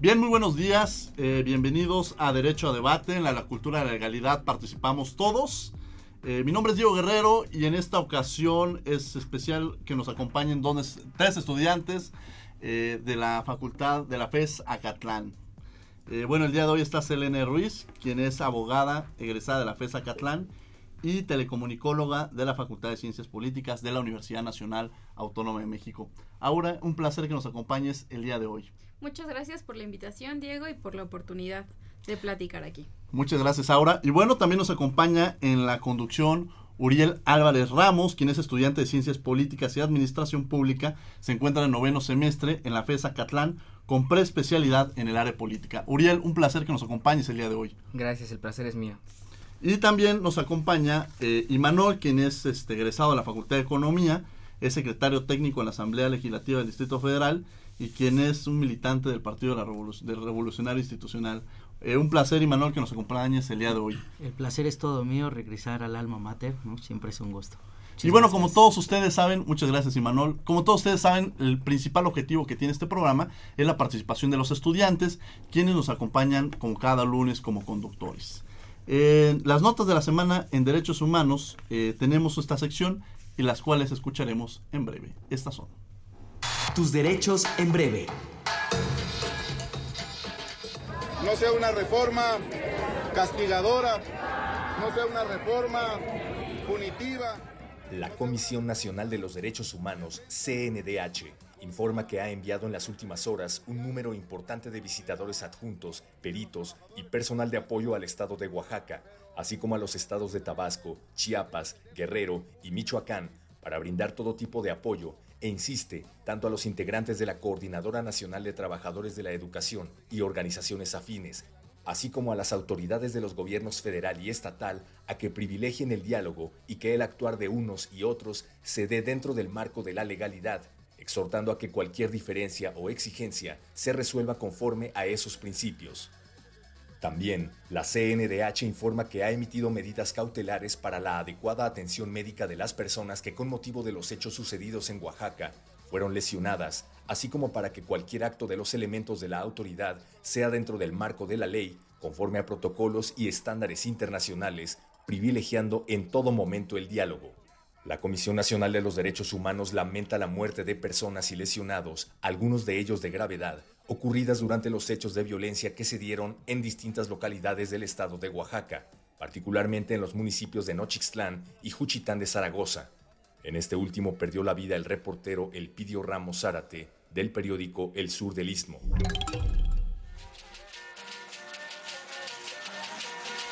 Bien, muy buenos días. eh, bienvenidos a Derecho a Debate. En la, cultura de la legalidad participamos todos. Eh, mi nombre es Diego Guerrero y en esta ocasión es especial que nos acompañen dos, tres estudiantes eh, de la Facultad de la FES Acatlán. Bueno, el día de hoy está Selene Ruiz, quien es abogada egresada de la FES Acatlán y telecomunicóloga de la Facultad de Ciencias Políticas de la Universidad Nacional Autónoma de México. Ahora, un placer que nos acompañes el día de hoy. Muchas gracias por la invitación, Diego, y por la oportunidad de platicar aquí. Muchas gracias, Aura. Y bueno, también nos acompaña en la conducción Uriel Álvarez Ramos, quien es estudiante de Ciencias Políticas y Administración Pública. Se encuentra en noveno semestre en la FESA Catlán con preespecialidad en el área política. Uriel, un placer que nos acompañes el día de hoy. Gracias, el placer es mío. Y también nos acompaña eh, Imanol, quien es este, egresado de la Facultad de Economía, es secretario técnico en la Asamblea Legislativa del Distrito Federal y quien es un militante del Partido de la Revolu- del Revolucionario Institucional. Eh, un placer, Imanol, que nos acompañes el día de hoy. El placer es todo mío, regresar al alma mater, ¿no? siempre es un gusto. Y bueno, como todos ustedes saben, muchas gracias Imanol, como todos ustedes saben, el principal objetivo que tiene este programa es la participación de los estudiantes, quienes nos acompañan como cada lunes como conductores. En las notas de la semana en Derechos Humanos eh, tenemos esta sección y las cuales escucharemos en breve. Estas son. Tus derechos en breve. no sea una reforma castigadora, no sea una reforma punitiva. La Comisión Nacional de los Derechos Humanos, CNDH, informa que ha enviado en las últimas horas un número importante de visitadores adjuntos, peritos y personal de apoyo al estado de Oaxaca, así como a los estados de Tabasco, Chiapas, Guerrero y Michoacán, para brindar todo tipo de apoyo e insiste tanto a los integrantes de la Coordinadora Nacional de Trabajadores de la Educación y organizaciones afines, así como a las autoridades de los gobiernos federal y estatal a que privilegien el diálogo y que el actuar de unos y otros se dé dentro del marco de la legalidad, exhortando a que cualquier diferencia o exigencia se resuelva conforme a esos principios. También, la CNDH informa que ha emitido medidas cautelares para la adecuada atención médica de las personas que con motivo de los hechos sucedidos en Oaxaca fueron lesionadas, así como para que cualquier acto de los elementos de la autoridad sea dentro del marco de la ley, conforme a protocolos y estándares internacionales, privilegiando en todo momento el diálogo. La Comisión Nacional de los Derechos Humanos lamenta la muerte de personas y lesionados, algunos de ellos de gravedad, ocurridas durante los hechos de violencia que se dieron en distintas localidades del estado de Oaxaca, particularmente en los municipios de Nochixtlán y Juchitán de Zaragoza. En este último perdió la vida el reportero Elpidio Ramos Zárate del periódico El Sur del Istmo.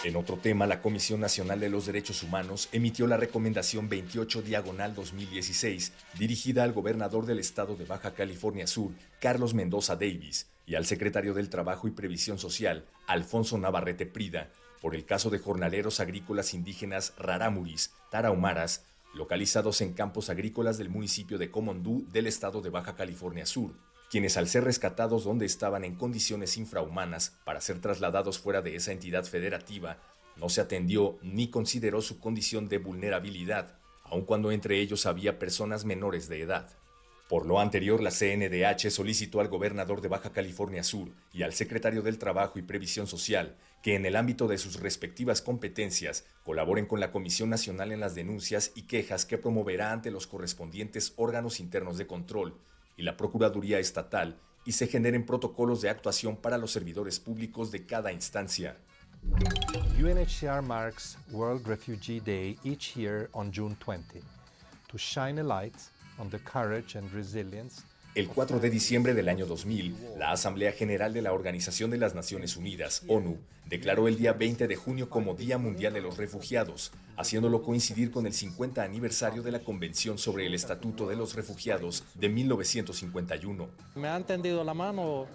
En otro tema, la Comisión Nacional de los Derechos Humanos emitió la Recomendación 28 Diagonal 2016, dirigida al gobernador del estado de Baja California Sur, Carlos Mendoza Davis, y al secretario del Trabajo y Previsión Social, Alfonso Navarrete Prida, por el caso de jornaleros agrícolas indígenas rarámuris, tarahumaras, localizados en campos agrícolas del municipio de Comondú del estado de Baja California Sur, quienes al ser rescatados donde estaban en condiciones infrahumanas para ser trasladados fuera de esa entidad federativa, no se atendió ni consideró su condición de vulnerabilidad, aun cuando entre ellos había personas menores de edad. Por lo anterior, la CNDH solicitó al gobernador de Baja California Sur y al secretario del Trabajo y Previsión Social que en el ámbito de sus respectivas competencias colaboren con la Comisión Nacional en las denuncias y quejas que promoverá ante los correspondientes órganos internos de control y la Procuraduría Estatal y se generen protocolos de actuación para los servidores públicos de cada instancia. UNHCR marks World Refugee Day each year on June 20 to shine a light on the courage and resilience El 4 de diciembre del año 2000, la Asamblea General de la Organización de las Naciones Unidas, ONU, declaró el día 20 de junio como Día Mundial de los Refugiados, haciéndolo coincidir con el 50 aniversario de la Convención sobre el Estatuto de los Refugiados de 1951. Me han tendido la mano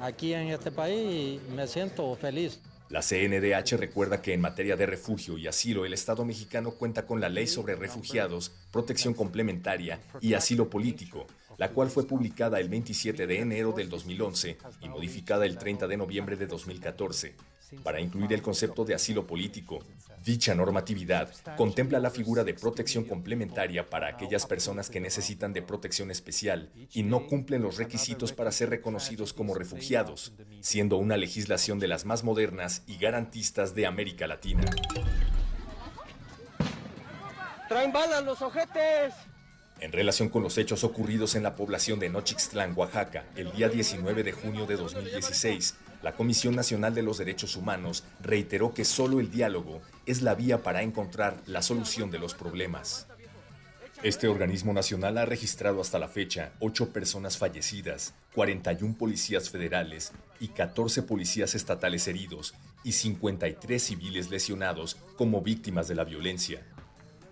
aquí en este país y me siento feliz. La CNDH recuerda que en materia de refugio y asilo el Estado mexicano cuenta con la Ley sobre Refugiados, Protección Complementaria y Asilo Político, la cual fue publicada el 27 de enero del 2011 y modificada el 30 de noviembre de 2014 para incluir el concepto de asilo político. Dicha normatividad contempla la figura de protección complementaria para aquellas personas que necesitan de protección especial y no cumplen los requisitos para ser reconocidos como refugiados, siendo una legislación de las más modernas y garantistas de América Latina. ¡Traen balas los ojetes! En relación con los hechos ocurridos en la población de Nochixtlán, Oaxaca, el día 19 de junio de 2016, la Comisión Nacional de los Derechos Humanos reiteró que solo el diálogo es la vía para encontrar la solución de los problemas. Este organismo nacional ha registrado hasta la fecha 8 personas fallecidas, 41 policías federales y 14 policías estatales heridos y 53 civiles lesionados como víctimas de la violencia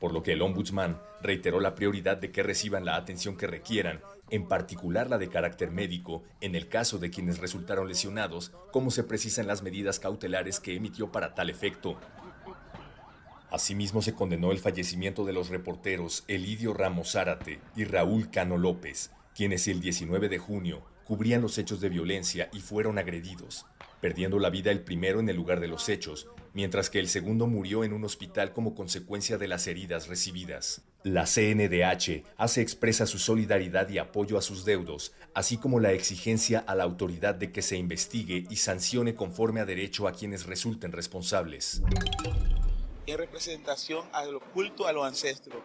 por lo que el ombudsman reiteró la prioridad de que reciban la atención que requieran, en particular la de carácter médico, en el caso de quienes resultaron lesionados, como se precisan las medidas cautelares que emitió para tal efecto. Asimismo se condenó el fallecimiento de los reporteros Elidio Ramos Zárate y Raúl Cano López, quienes el 19 de junio cubrían los hechos de violencia y fueron agredidos, perdiendo la vida el primero en el lugar de los hechos mientras que el segundo murió en un hospital como consecuencia de las heridas recibidas. La CNDH hace expresa su solidaridad y apoyo a sus deudos, así como la exigencia a la autoridad de que se investigue y sancione conforme a derecho a quienes resulten responsables. En representación al culto a los ancestros,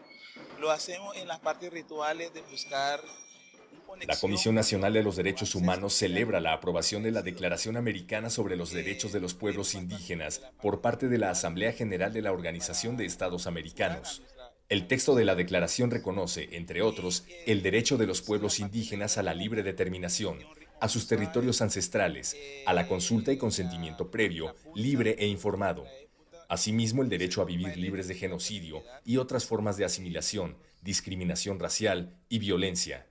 lo hacemos en las partes rituales de buscar la Comisión Nacional de los Derechos Humanos celebra la aprobación de la Declaración Americana sobre los Derechos de los Pueblos Indígenas por parte de la Asamblea General de la Organización de Estados Americanos. El texto de la declaración reconoce, entre otros, el derecho de los pueblos indígenas a la libre determinación, a sus territorios ancestrales, a la consulta y consentimiento previo, libre e informado. Asimismo, el derecho a vivir libres de genocidio y otras formas de asimilación, discriminación racial y violencia.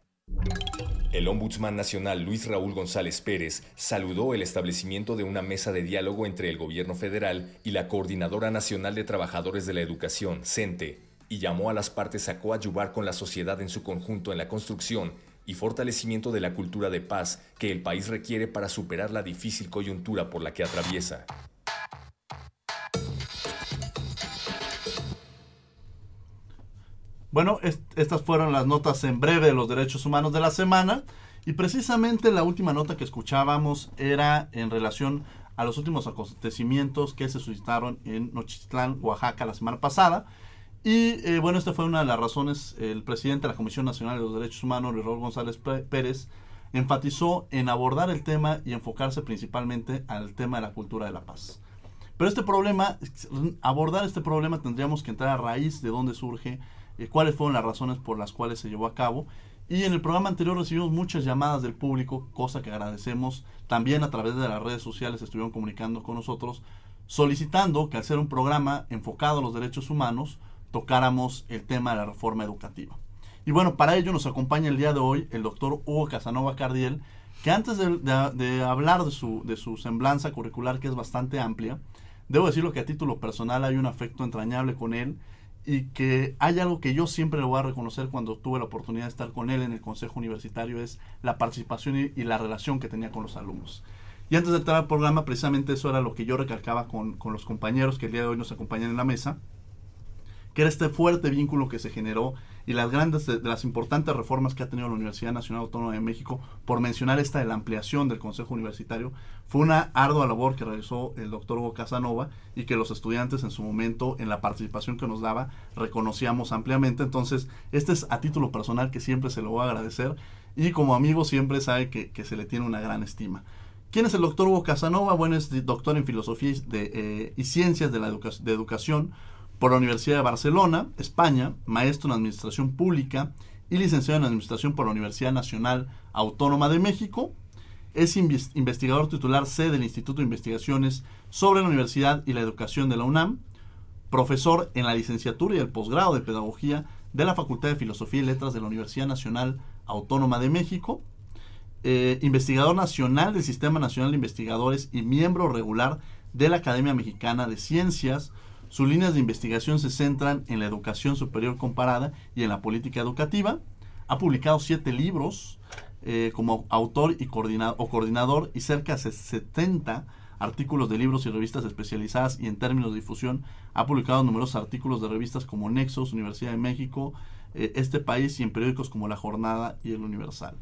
El Ombudsman Nacional Luis Raúl González Pérez saludó el establecimiento de una mesa de diálogo entre el gobierno federal y la Coordinadora Nacional de Trabajadores de la Educación, CENTE, y llamó a las partes a coadyuvar con la sociedad en su conjunto en la construcción y fortalecimiento de la cultura de paz que el país requiere para superar la difícil coyuntura por la que atraviesa. Bueno, estas fueron las notas en breve de los derechos humanos de la semana. Y precisamente la última nota que escuchábamos era en relación a los últimos acontecimientos que se suscitaron en Nochistlán, Oaxaca, la semana pasada. Y eh, bueno, esta fue una de las razones. El presidente de la Comisión Nacional de los Derechos Humanos, Raúl González Pérez, enfatizó en abordar el tema y enfocarse principalmente al tema de la cultura de la paz. Pero este problema, abordar este problema tendríamos que entrar a raíz de dónde surge eh, cuáles fueron las razones por las cuales se llevó a cabo. Y en el programa anterior recibimos muchas llamadas del público, cosa que agradecemos. También a través de las redes sociales estuvieron comunicando con nosotros, solicitando que al ser un programa enfocado a los derechos humanos, tocáramos el tema de la reforma educativa. Y bueno, para ello nos acompaña el día de hoy el doctor Hugo Casanova Cardiel, que antes de, hablar de su, de su semblanza curricular, que es bastante amplia, debo decirlo que a título personal hay un afecto entrañable con él y que hay algo que yo siempre le voy a reconocer cuando tuve la oportunidad de estar con él en el Consejo Universitario, es la participación y, la relación que tenía con los alumnos. Y antes de entrar al programa, precisamente eso era lo que yo recalcaba con, con los compañeros que el día de hoy nos acompañan en la mesa, que este fuerte vínculo que se generó y las grandes, de, las importantes reformas que ha tenido la Universidad Nacional Autónoma de México, por mencionar esta de la ampliación del Consejo Universitario, fue una ardua labor que realizó el doctor Hugo Casanova y que los estudiantes en su momento, en la participación que nos daba, reconocíamos ampliamente. Entonces, este es a título personal que siempre se lo voy a agradecer y como amigo siempre sabe que, se le tiene una gran estima. ¿Quién es el doctor Hugo Casanova? Bueno, es doctor en Filosofía de, eh, y Ciencias de la Educación por la Universidad de Barcelona, España, maestro en Administración Pública y licenciado en Administración por la Universidad Nacional Autónoma de México. Es investigador titular C del Instituto de Investigaciones sobre la Universidad y la Educación de la UNAM, profesor en la licenciatura y el posgrado de Pedagogía de la Facultad de Filosofía y Letras de la Universidad Nacional Autónoma de México, eh, investigador nacional del Sistema Nacional de Investigadores y miembro regular de la Academia Mexicana de Ciencias. Sus líneas de investigación se centran en la educación superior comparada y en la política educativa. Ha publicado siete libros eh, como autor y coordinador, o coordinador y cerca de 70 artículos de libros y revistas especializadas y en términos de difusión ha publicado numerosos artículos de revistas como Nexos, Universidad de México, eh, Este País y en periódicos como La Jornada y El Universal.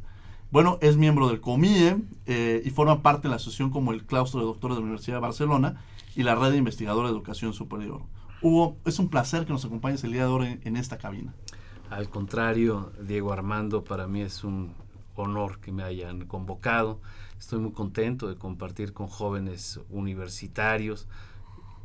Bueno, es miembro del COMIE eh, y forma parte de la asociación como el Claustro de Doctores de la Universidad de Barcelona y la Red de Investigadores de Educación Superior. Hugo, es un placer que nos acompañes el día de hoy en esta cabina. Al contrario, Diego Armando, para mí es un honor que me hayan convocado. Estoy muy contento de compartir con jóvenes universitarios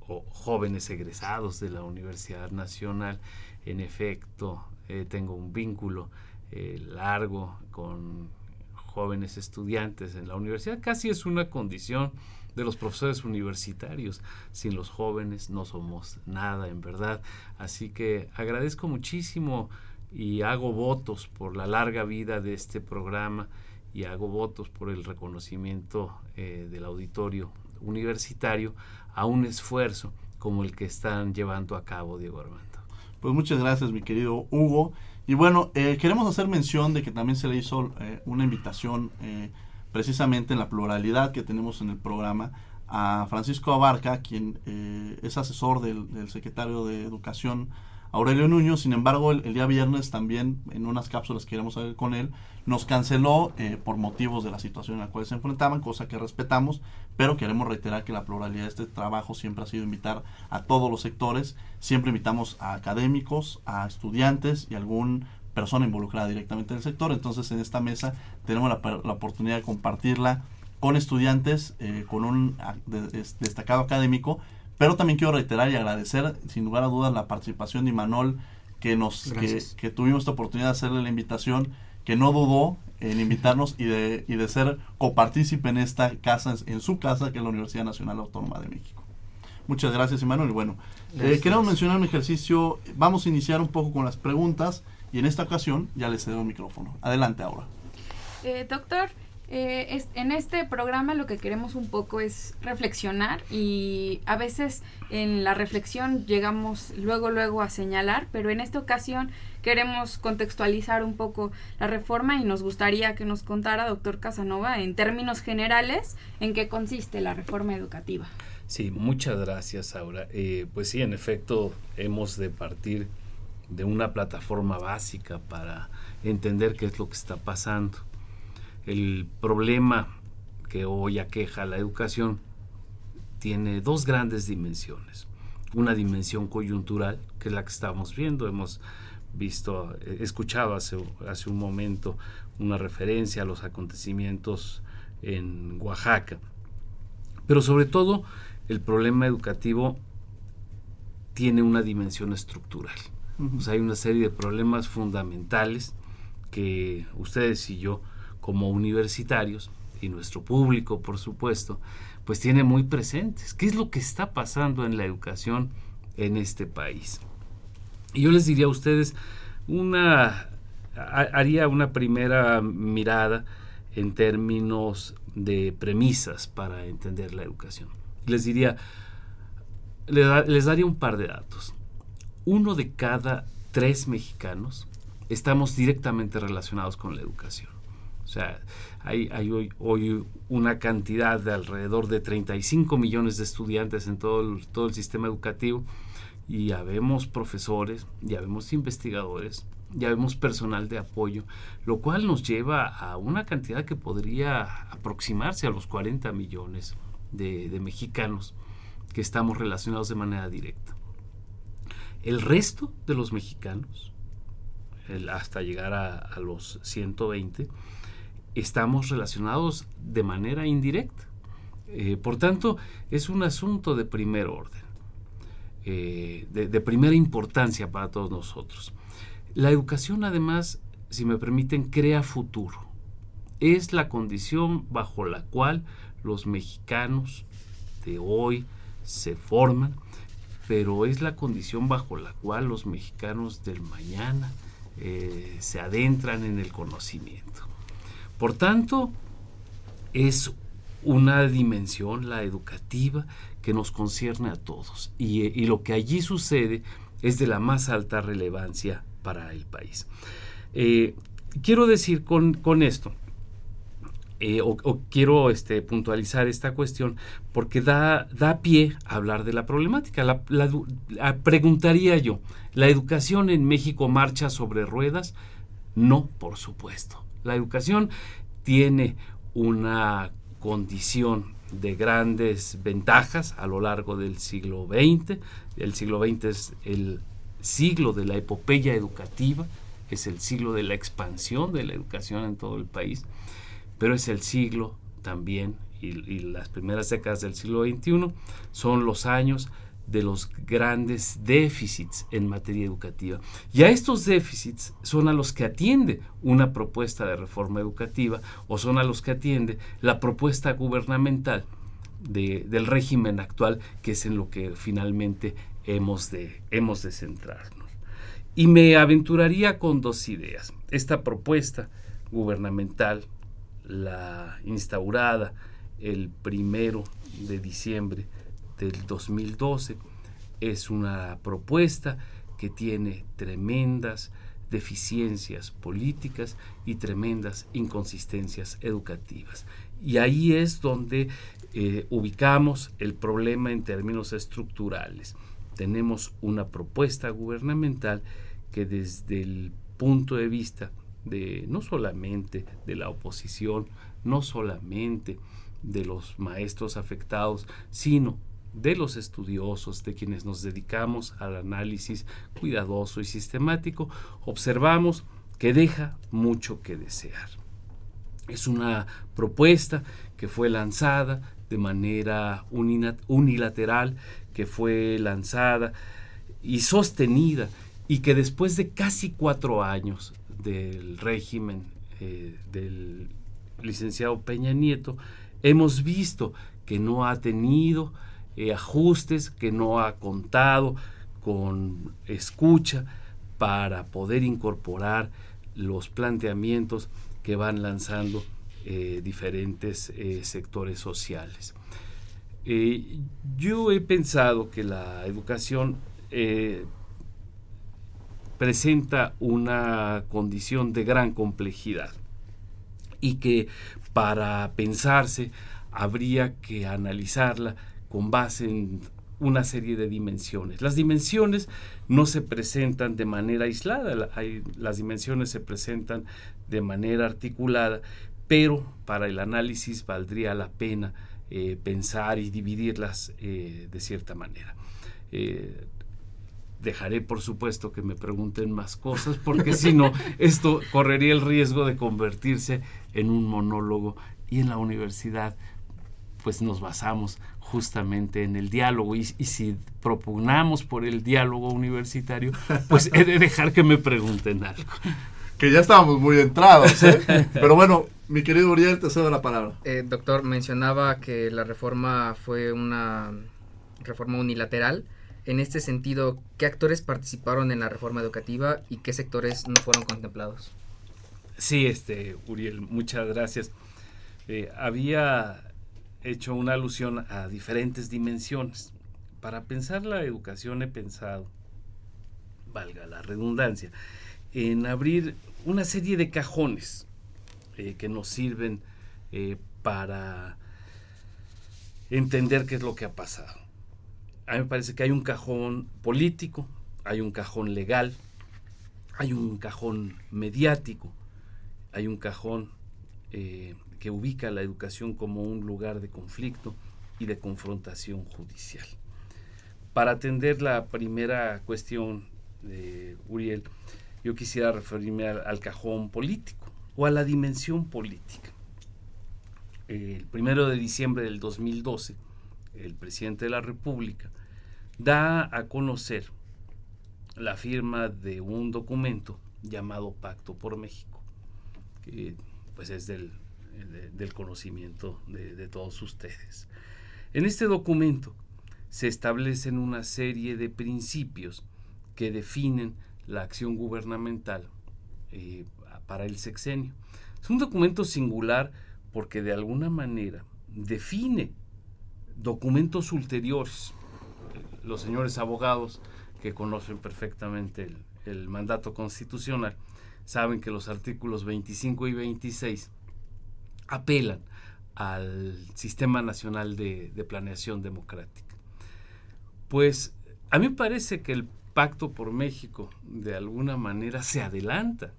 o jóvenes egresados de la Universidad Nacional. En efecto, eh, tengo un vínculo eh, largo con jóvenes estudiantes en la universidad. Casi es una condición de los profesores universitarios. Sin los jóvenes no somos nada, en verdad. Así que agradezco muchísimo y hago votos por la larga vida de este programa y hago votos por el reconocimiento eh, del auditorio universitario a un esfuerzo como el que están llevando a cabo Diego Armando. Pues muchas gracias mi querido Hugo. Y bueno, eh, queremos hacer mención de que también se le hizo eh, una invitación precisamente en la pluralidad que tenemos en el programa a Francisco Abarca, quien es asesor del, secretario de Educación Aurelio Nuño, sin embargo, el, día viernes también, en unas cápsulas que íbamos a ver con él, nos canceló eh, por motivos de la situación en la cual se enfrentaban, cosa que respetamos, pero queremos reiterar que la pluralidad de este trabajo siempre ha sido invitar a todos los sectores, siempre invitamos a académicos, a estudiantes y algún persona involucrada directamente en el sector, entonces en esta mesa tenemos la, oportunidad de compartirla con estudiantes, eh, con un destacado académico, pero también quiero reiterar y agradecer, sin lugar a dudas, la participación de Imanol, que, nos, que, tuvimos esta oportunidad de hacerle la invitación, que no dudó en invitarnos y de, y de ser copartícipe en esta casa, en su casa, que es la Universidad Nacional Autónoma de México. Muchas gracias, Imanol. Y bueno, eh, queremos mencionar un ejercicio. Vamos a iniciar un poco con las preguntas y en esta ocasión ya le cedo el micrófono. Adelante, ahora. Eh, doctor, eh, en este programa lo que queremos un poco es reflexionar y a veces en la reflexión llegamos luego luego a señalar, pero en esta ocasión queremos contextualizar un poco la reforma y nos gustaría que nos contara, doctor Casanova, en términos generales, en qué consiste la reforma educativa. Sí, muchas gracias, Aura. Eh, pues sí, en efecto, hemos de partir de una plataforma básica para entender qué es lo que está pasando el problema que hoy aqueja la educación tiene dos grandes dimensiones. Una dimensión coyuntural, que es la que estamos viendo, hemos visto, eh, escuchado hace, hace un momento una referencia a los acontecimientos en Oaxaca. Pero sobre todo, el problema educativo tiene una dimensión estructural. hay una serie de problemas fundamentales que ustedes y yo como universitarios y nuestro público, por supuesto, pues tiene muy presentes. ¿Qué es lo que está pasando en la educación en este país? Y yo les diría a ustedes, una, haría una primera mirada en términos de premisas para entender la educación. Les diría, les daría un par de datos. Uno de cada tres mexicanos estamos directamente relacionados con la educación. O sea, hay, hoy, una cantidad de alrededor de 35 millones de estudiantes en todo el, sistema educativo y ya vemos profesores, ya vemos investigadores, ya vemos personal de apoyo, lo cual nos lleva a una cantidad que podría aproximarse a los 40 millones de, mexicanos que estamos relacionados de manera directa. El resto de los mexicanos, hasta llegar a los 120, estamos relacionados de manera indirecta. Eh, por tanto, es un asunto de primer orden, eh, de, primera importancia para todos nosotros. La educación, además, si me permiten, crea futuro. Es la condición bajo la cual los mexicanos de hoy se forman, pero es la condición bajo la cual los mexicanos del mañana eh, se adentran en el conocimiento. Por tanto, es una dimensión, la educativa, que nos concierne a todos. Y, lo que allí sucede es de la más alta relevancia para el país. Eh, quiero decir con, esto, eh, o, quiero este, puntualizar esta cuestión porque da, da pie a hablar de la problemática. La, preguntaría yo, ¿la educación en México marcha sobre ruedas? No, por supuesto. La educación tiene una condición de grandes ventajas a lo largo del siglo XX. El siglo XX es el siglo de la epopeya educativa, es el siglo de la expansión de la educación en todo el país, pero es el siglo también, y, y las primeras décadas del siglo XXI son los años de los grandes déficits en materia educativa. Y a estos déficits son a los que atiende una propuesta de reforma educativa o son a los que atiende la propuesta gubernamental del régimen actual, que es en lo que finalmente hemos de, hemos de centrarnos. Y me aventuraría con dos ideas. Esta propuesta gubernamental, la instaurada el primero de diciembre del 2012. Es una propuesta que tiene tremendas deficiencias políticas y tremendas inconsistencias educativas. Y ahí es donde eh, ubicamos el problema en términos estructurales. Tenemos una propuesta gubernamental que desde el punto de vista de no solamente de la oposición, no solamente de los maestros afectados, sino de los estudiosos, de quienes nos dedicamos al análisis cuidadoso y sistemático, observamos que deja mucho que desear. Es una propuesta que fue lanzada de manera unilateral, que fue lanzada y sostenida y que después de casi cuatro años del régimen eh, del licenciado Peña Nieto, hemos visto que no ha tenido eh, ajustes que no ha contado con escucha para poder incorporar los planteamientos que van lanzando eh, diferentes eh, sectores sociales. yo he pensado que la educación presenta una condición de gran complejidad y que para pensarse habría que analizarla con base en una serie de dimensiones. Las dimensiones no se presentan de manera aislada, las dimensiones se presentan de manera articulada, pero para el análisis valdría la pena eh, pensar y dividirlas eh, de cierta manera. Eh, dejaré por supuesto que me pregunten más cosas porque si no esto correría el riesgo de convertirse en un monólogo y en la universidad pues nos basamos justamente en el diálogo y, si propugnamos por el diálogo universitario, pues he de dejar que me pregunten algo. Que ya estábamos muy entrados, ¿eh? pero bueno, mi querido Uriel, te cedo la palabra. Eh, doctor, mencionaba que la reforma fue una reforma unilateral. En este sentido, ¿qué actores participaron en la reforma educativa y qué sectores no fueron contemplados? Sí, este, Uriel, muchas gracias. Eh, había hecho una alusión a diferentes dimensiones. Para pensar la educación he pensado, valga la redundancia, en abrir una serie de cajones eh, que nos sirven eh, para entender qué es lo que ha pasado. A mí me parece que hay un cajón político, hay un cajón legal, hay un cajón mediático, hay un cajón eh, que ubica la educación como un lugar de conflicto y de confrontación judicial. Para atender la primera cuestión de Uriel, yo quisiera referirme al, cajón político o a la dimensión política. El primero de diciembre del 2012, el presidente de la República da a conocer la firma de un documento llamado Pacto por México, que pues es del, del conocimiento de, todos ustedes. En este documento se establecen una serie de principios que definen la acción gubernamental eh, para el sexenio. Es un documento singular porque de alguna manera define documentos ulteriores. Los señores abogados que conocen perfectamente el, mandato constitucional saben que los artículos 25 y 26 apelan al Sistema Nacional de, Planeación Democrática. Pues a mí me parece que el Pacto por México de alguna manera se adelanta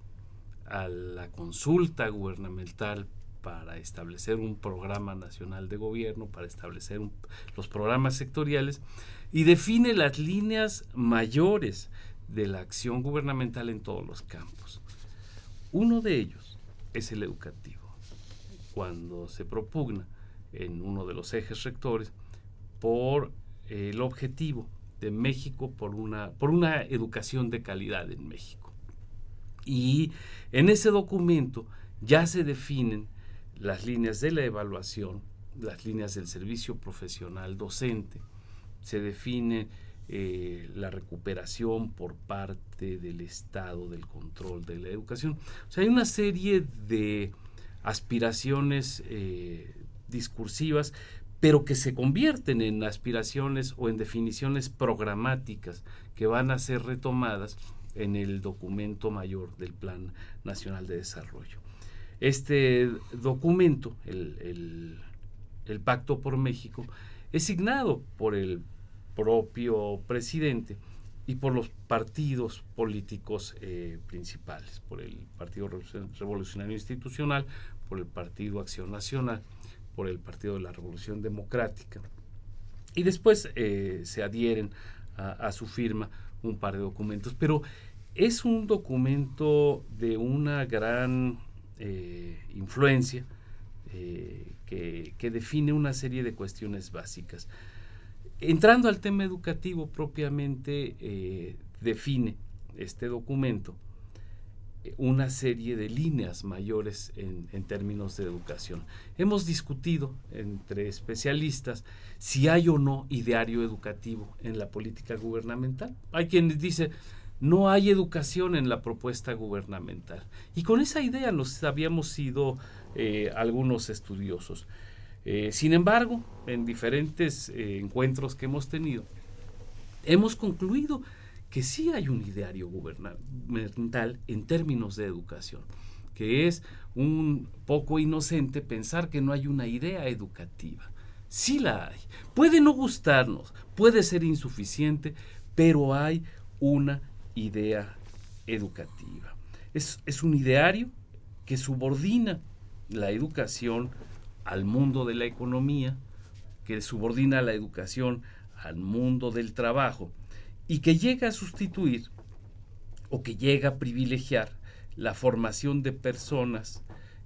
a la consulta gubernamental para establecer un programa nacional de gobierno, para establecer los programas sectoriales y define las líneas mayores de la acción gubernamental en todos los campos. Uno de ellos es el educativo. Cuando se propugna en uno de los ejes rectores por el objetivo de México por una, por una educación de calidad en México. Y en ese documento ya se definen las líneas de la evaluación, las líneas del servicio profesional docente, se define eh, la recuperación por parte del Estado del control de la educación. O sea, hay una serie de aspiraciones eh, discursivas, pero que se convierten en aspiraciones o en definiciones programáticas que van a ser retomadas en el documento mayor del Plan Nacional de Desarrollo. Este documento, el, Pacto por México, es signado por el propio presidente y por los partidos políticos eh, principales, por el Partido Revolucionario Institucional, por el Partido Acción Nacional, por el Partido de la Revolución Democrática. Y después eh, se adhieren a, su firma un par de documentos. Pero es un documento de una gran eh, influencia eh, que, que, define una serie de cuestiones básicas. Entrando al tema educativo propiamente, define este documento una serie de líneas mayores en, términos de educación. Hemos discutido entre especialistas si hay o no ideario educativo en la política gubernamental. Hay quienes dicen no hay educación en la propuesta gubernamental. Y con esa idea nos habíamos sido eh, algunos estudiosos. Eh, sin embargo, en diferentes eh, encuentros que hemos tenido, hemos concluido que sí hay un ideario gubernamental en términos de educación, que es un poco inocente pensar que no hay una idea educativa. Sí la hay. Puede no gustarnos, puede ser insuficiente, pero hay una idea educativa. Es, es un ideario que subordina la educación al mundo de la economía, que subordina la educación al mundo del trabajo y que llega a sustituir o que llega a privilegiar la formación de personas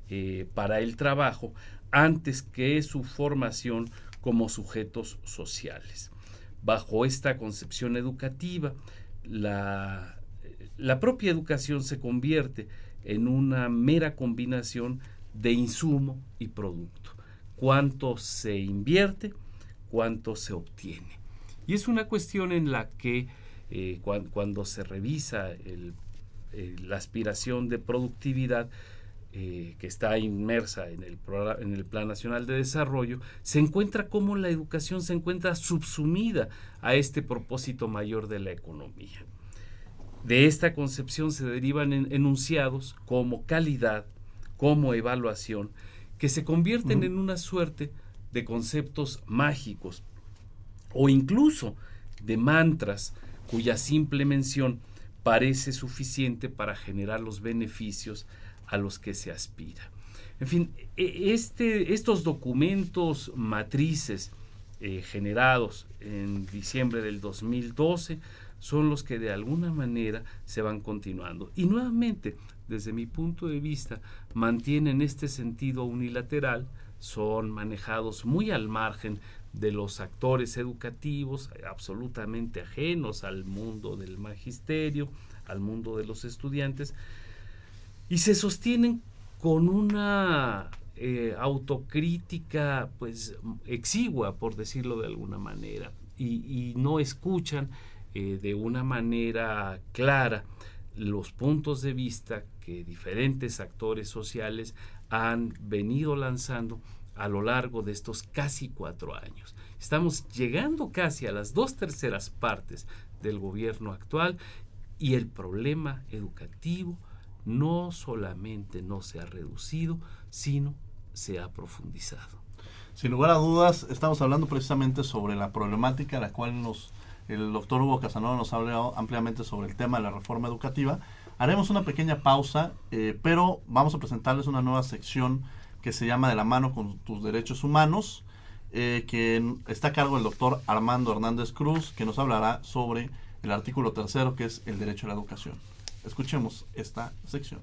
eh, para el trabajo antes que su formación como sujetos sociales. Bajo esta concepción educativa, la, la propia educación se convierte en una mera combinación de insumo y producto. Cuánto se invierte, cuánto se obtiene. Y es una cuestión en la que eh, cuando, se revisa eh, la aspiración de productividad eh, que está inmersa en el, en el Plan Nacional de Desarrollo, se encuentra cómo la educación se encuentra subsumida a este propósito mayor de la economía. De esta concepción se derivan enunciados como calidad, como evaluación, que se convierten en una suerte de conceptos mágicos o incluso de mantras cuya simple mención parece suficiente para generar los beneficios a los que se aspira. En fin, e, este, estos documentos matrices eh, generados en diciembre del 2012 son los que de alguna manera se van continuando. Y nuevamente, desde mi punto de vista, mantienen este sentido unilateral, son manejados muy al margen de los actores educativos, absolutamente ajenos al mundo del magisterio, al mundo de los estudiantes y se sostienen con una eh, autocrítica pues exigua, por decirlo de alguna manera, y, no escuchan eh, de una manera clara los puntos de vista que diferentes actores sociales han venido lanzando a lo largo de estos casi cuatro años. Estamos llegando casi a las dos terceras partes del gobierno actual y el problema educativo no solamente no se ha reducido, sino se ha profundizado. Sin lugar a dudas, estamos hablando precisamente sobre la problemática la cual nos, el doctor Hugo Casanova nos ha hablado ampliamente sobre el tema de la reforma educativa. Haremos una pequeña pausa, eh, pero vamos a presentarles una nueva sección que se llama De la mano con tus derechos humanos, eh, que está a cargo del doctor Armando Hernández Cruz, que nos hablará sobre el artículo tercero, que es el derecho a la educación. Escuchemos esta sección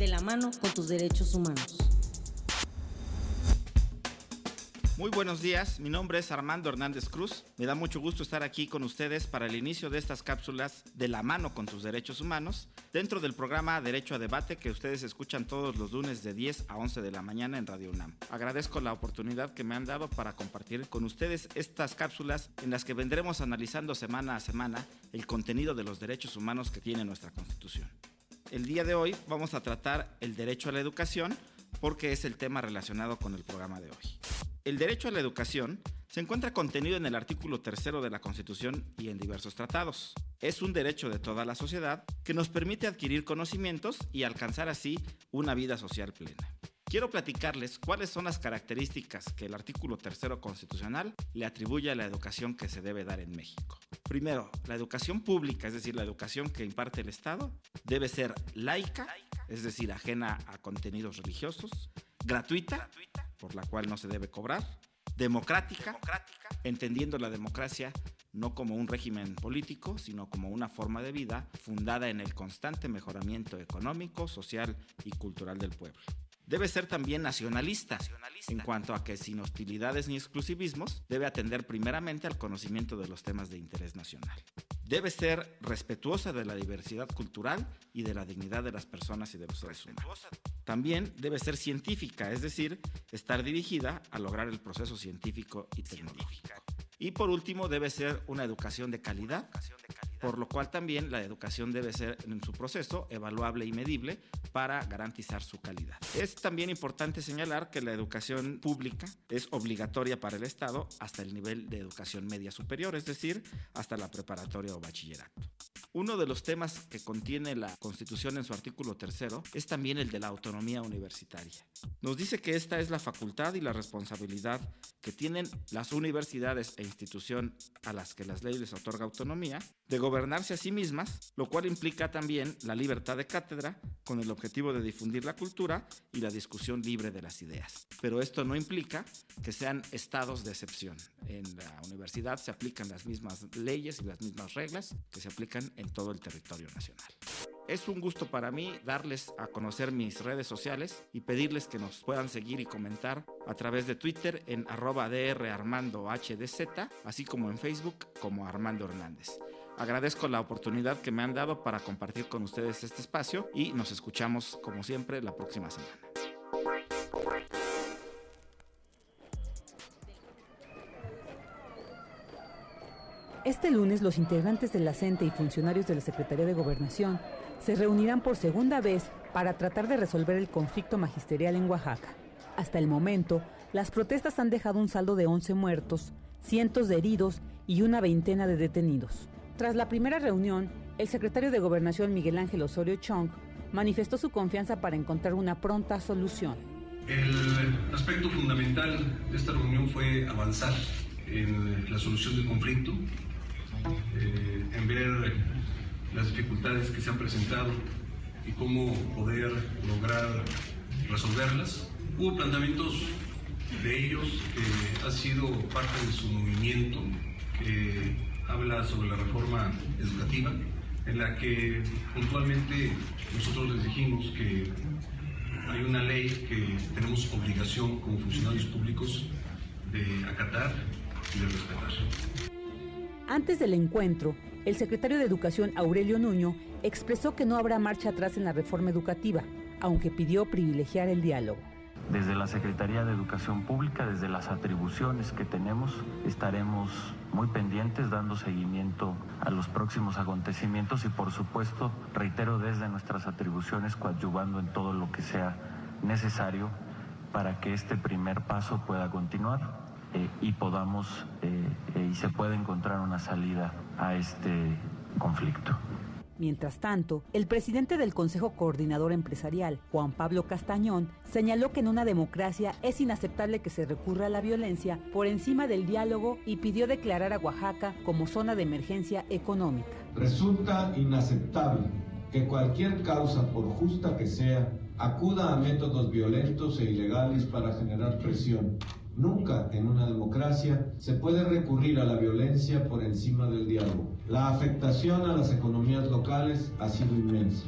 de la mano con tus derechos humanos. Muy buenos días, mi nombre es Armando Hernández Cruz. Me da mucho gusto estar aquí con ustedes para el inicio de estas cápsulas de la mano con tus derechos humanos dentro del programa Derecho a Debate que ustedes escuchan todos los lunes de 10 a 11 de la mañana en Radio UNAM. Agradezco la oportunidad que me han dado para compartir con ustedes estas cápsulas en las que vendremos analizando semana a semana el contenido de los derechos humanos que tiene nuestra Constitución. El día de hoy vamos a tratar el derecho a la educación porque es el tema relacionado con el programa de hoy. El derecho a la educación se encuentra contenido en el artículo tercero de la Constitución y en diversos tratados. Es un derecho de toda la sociedad que nos permite adquirir conocimientos y alcanzar así una vida social plena. Quiero platicarles cuáles son las características que el artículo tercero constitucional le atribuye a la educación que se debe dar en México. Primero, la educación pública, es decir, la educación que imparte el Estado, debe ser laica, es decir, ajena a contenidos religiosos, gratuita, por la cual no se debe cobrar, democrática, entendiendo la democracia no como un régimen político, sino como una forma de vida fundada en el constante mejoramiento económico, social y cultural del pueblo. Debe ser también nacionalista, en cuanto a que sin hostilidades ni exclusivismos, debe atender primeramente al conocimiento de los temas de interés nacional. Debe ser respetuosa de la diversidad cultural y de la dignidad de las personas y de los seres humanos. También debe ser científica, es decir, estar dirigida a lograr el proceso científico y tecnológico. Y por último, debe ser una educación de calidad por lo cual también la educación debe ser en su proceso evaluable y medible para garantizar su calidad. Es también importante señalar que la educación pública es obligatoria para el Estado hasta el nivel de educación media superior, es decir, hasta la preparatoria o bachillerato. Uno de los temas que contiene la Constitución en su artículo tercero es también el de la autonomía universitaria. Nos dice que esta es la facultad y la responsabilidad que tienen las universidades e institución a las que las leyes les otorga autonomía de gobernarse a sí mismas, lo cual implica también la libertad de cátedra con el objetivo de difundir la cultura y la discusión libre de las ideas. Pero esto no implica que sean estados de excepción. En la universidad se aplican las mismas leyes y las mismas reglas que se aplican en todo el territorio nacional. Es un gusto para mí darles a conocer mis redes sociales y pedirles que nos puedan seguir y comentar a través de Twitter en arroba drarmandohdz, así como en Facebook como Armando Hernández. Agradezco la oportunidad que me han dado para compartir con ustedes este espacio y nos escuchamos como siempre la próxima semana. Este lunes los integrantes de la y funcionarios de la Secretaría de Gobernación se reunirán por segunda vez para tratar de resolver el conflicto magisterial en Oaxaca. Hasta el momento, las protestas han dejado un saldo de 11 muertos, cientos de heridos y una veintena de detenidos. Tras la primera reunión, el secretario de Gobernación Miguel Ángel Osorio Chong manifestó su confianza para encontrar una pronta solución. El aspecto fundamental de esta reunión fue avanzar en la solución del conflicto, eh, en ver las dificultades que se han presentado y cómo poder lograr resolverlas. Hubo planteamientos de ellos que ha sido parte de su movimiento, que habla sobre la reforma educativa, en la que puntualmente nosotros les dijimos que hay una ley que tenemos obligación como funcionarios públicos de acatar y de respetar. Antes del encuentro, el secretario de Educación Aurelio Nuño expresó que no habrá marcha atrás en la reforma educativa, aunque pidió privilegiar el diálogo. Desde la Secretaría de Educación Pública, desde las atribuciones que tenemos, estaremos muy pendientes dando seguimiento a los próximos acontecimientos y por supuesto, reitero desde nuestras atribuciones, coadyuvando en todo lo que sea necesario para que este primer paso pueda continuar eh, y podamos eh, eh, y se pueda encontrar una salida a este conflicto. Mientras tanto, el presidente del Consejo Coordinador Empresarial, Juan Pablo Castañón, señaló que en una democracia es inaceptable que se recurra a la violencia por encima del diálogo y pidió declarar a Oaxaca como zona de emergencia económica. Resulta inaceptable que cualquier causa, por justa que sea, acuda a métodos violentos e ilegales para generar presión. Nunca en una democracia se puede recurrir a la violencia por encima del diálogo. La afectación a las economías locales ha sido inmensa.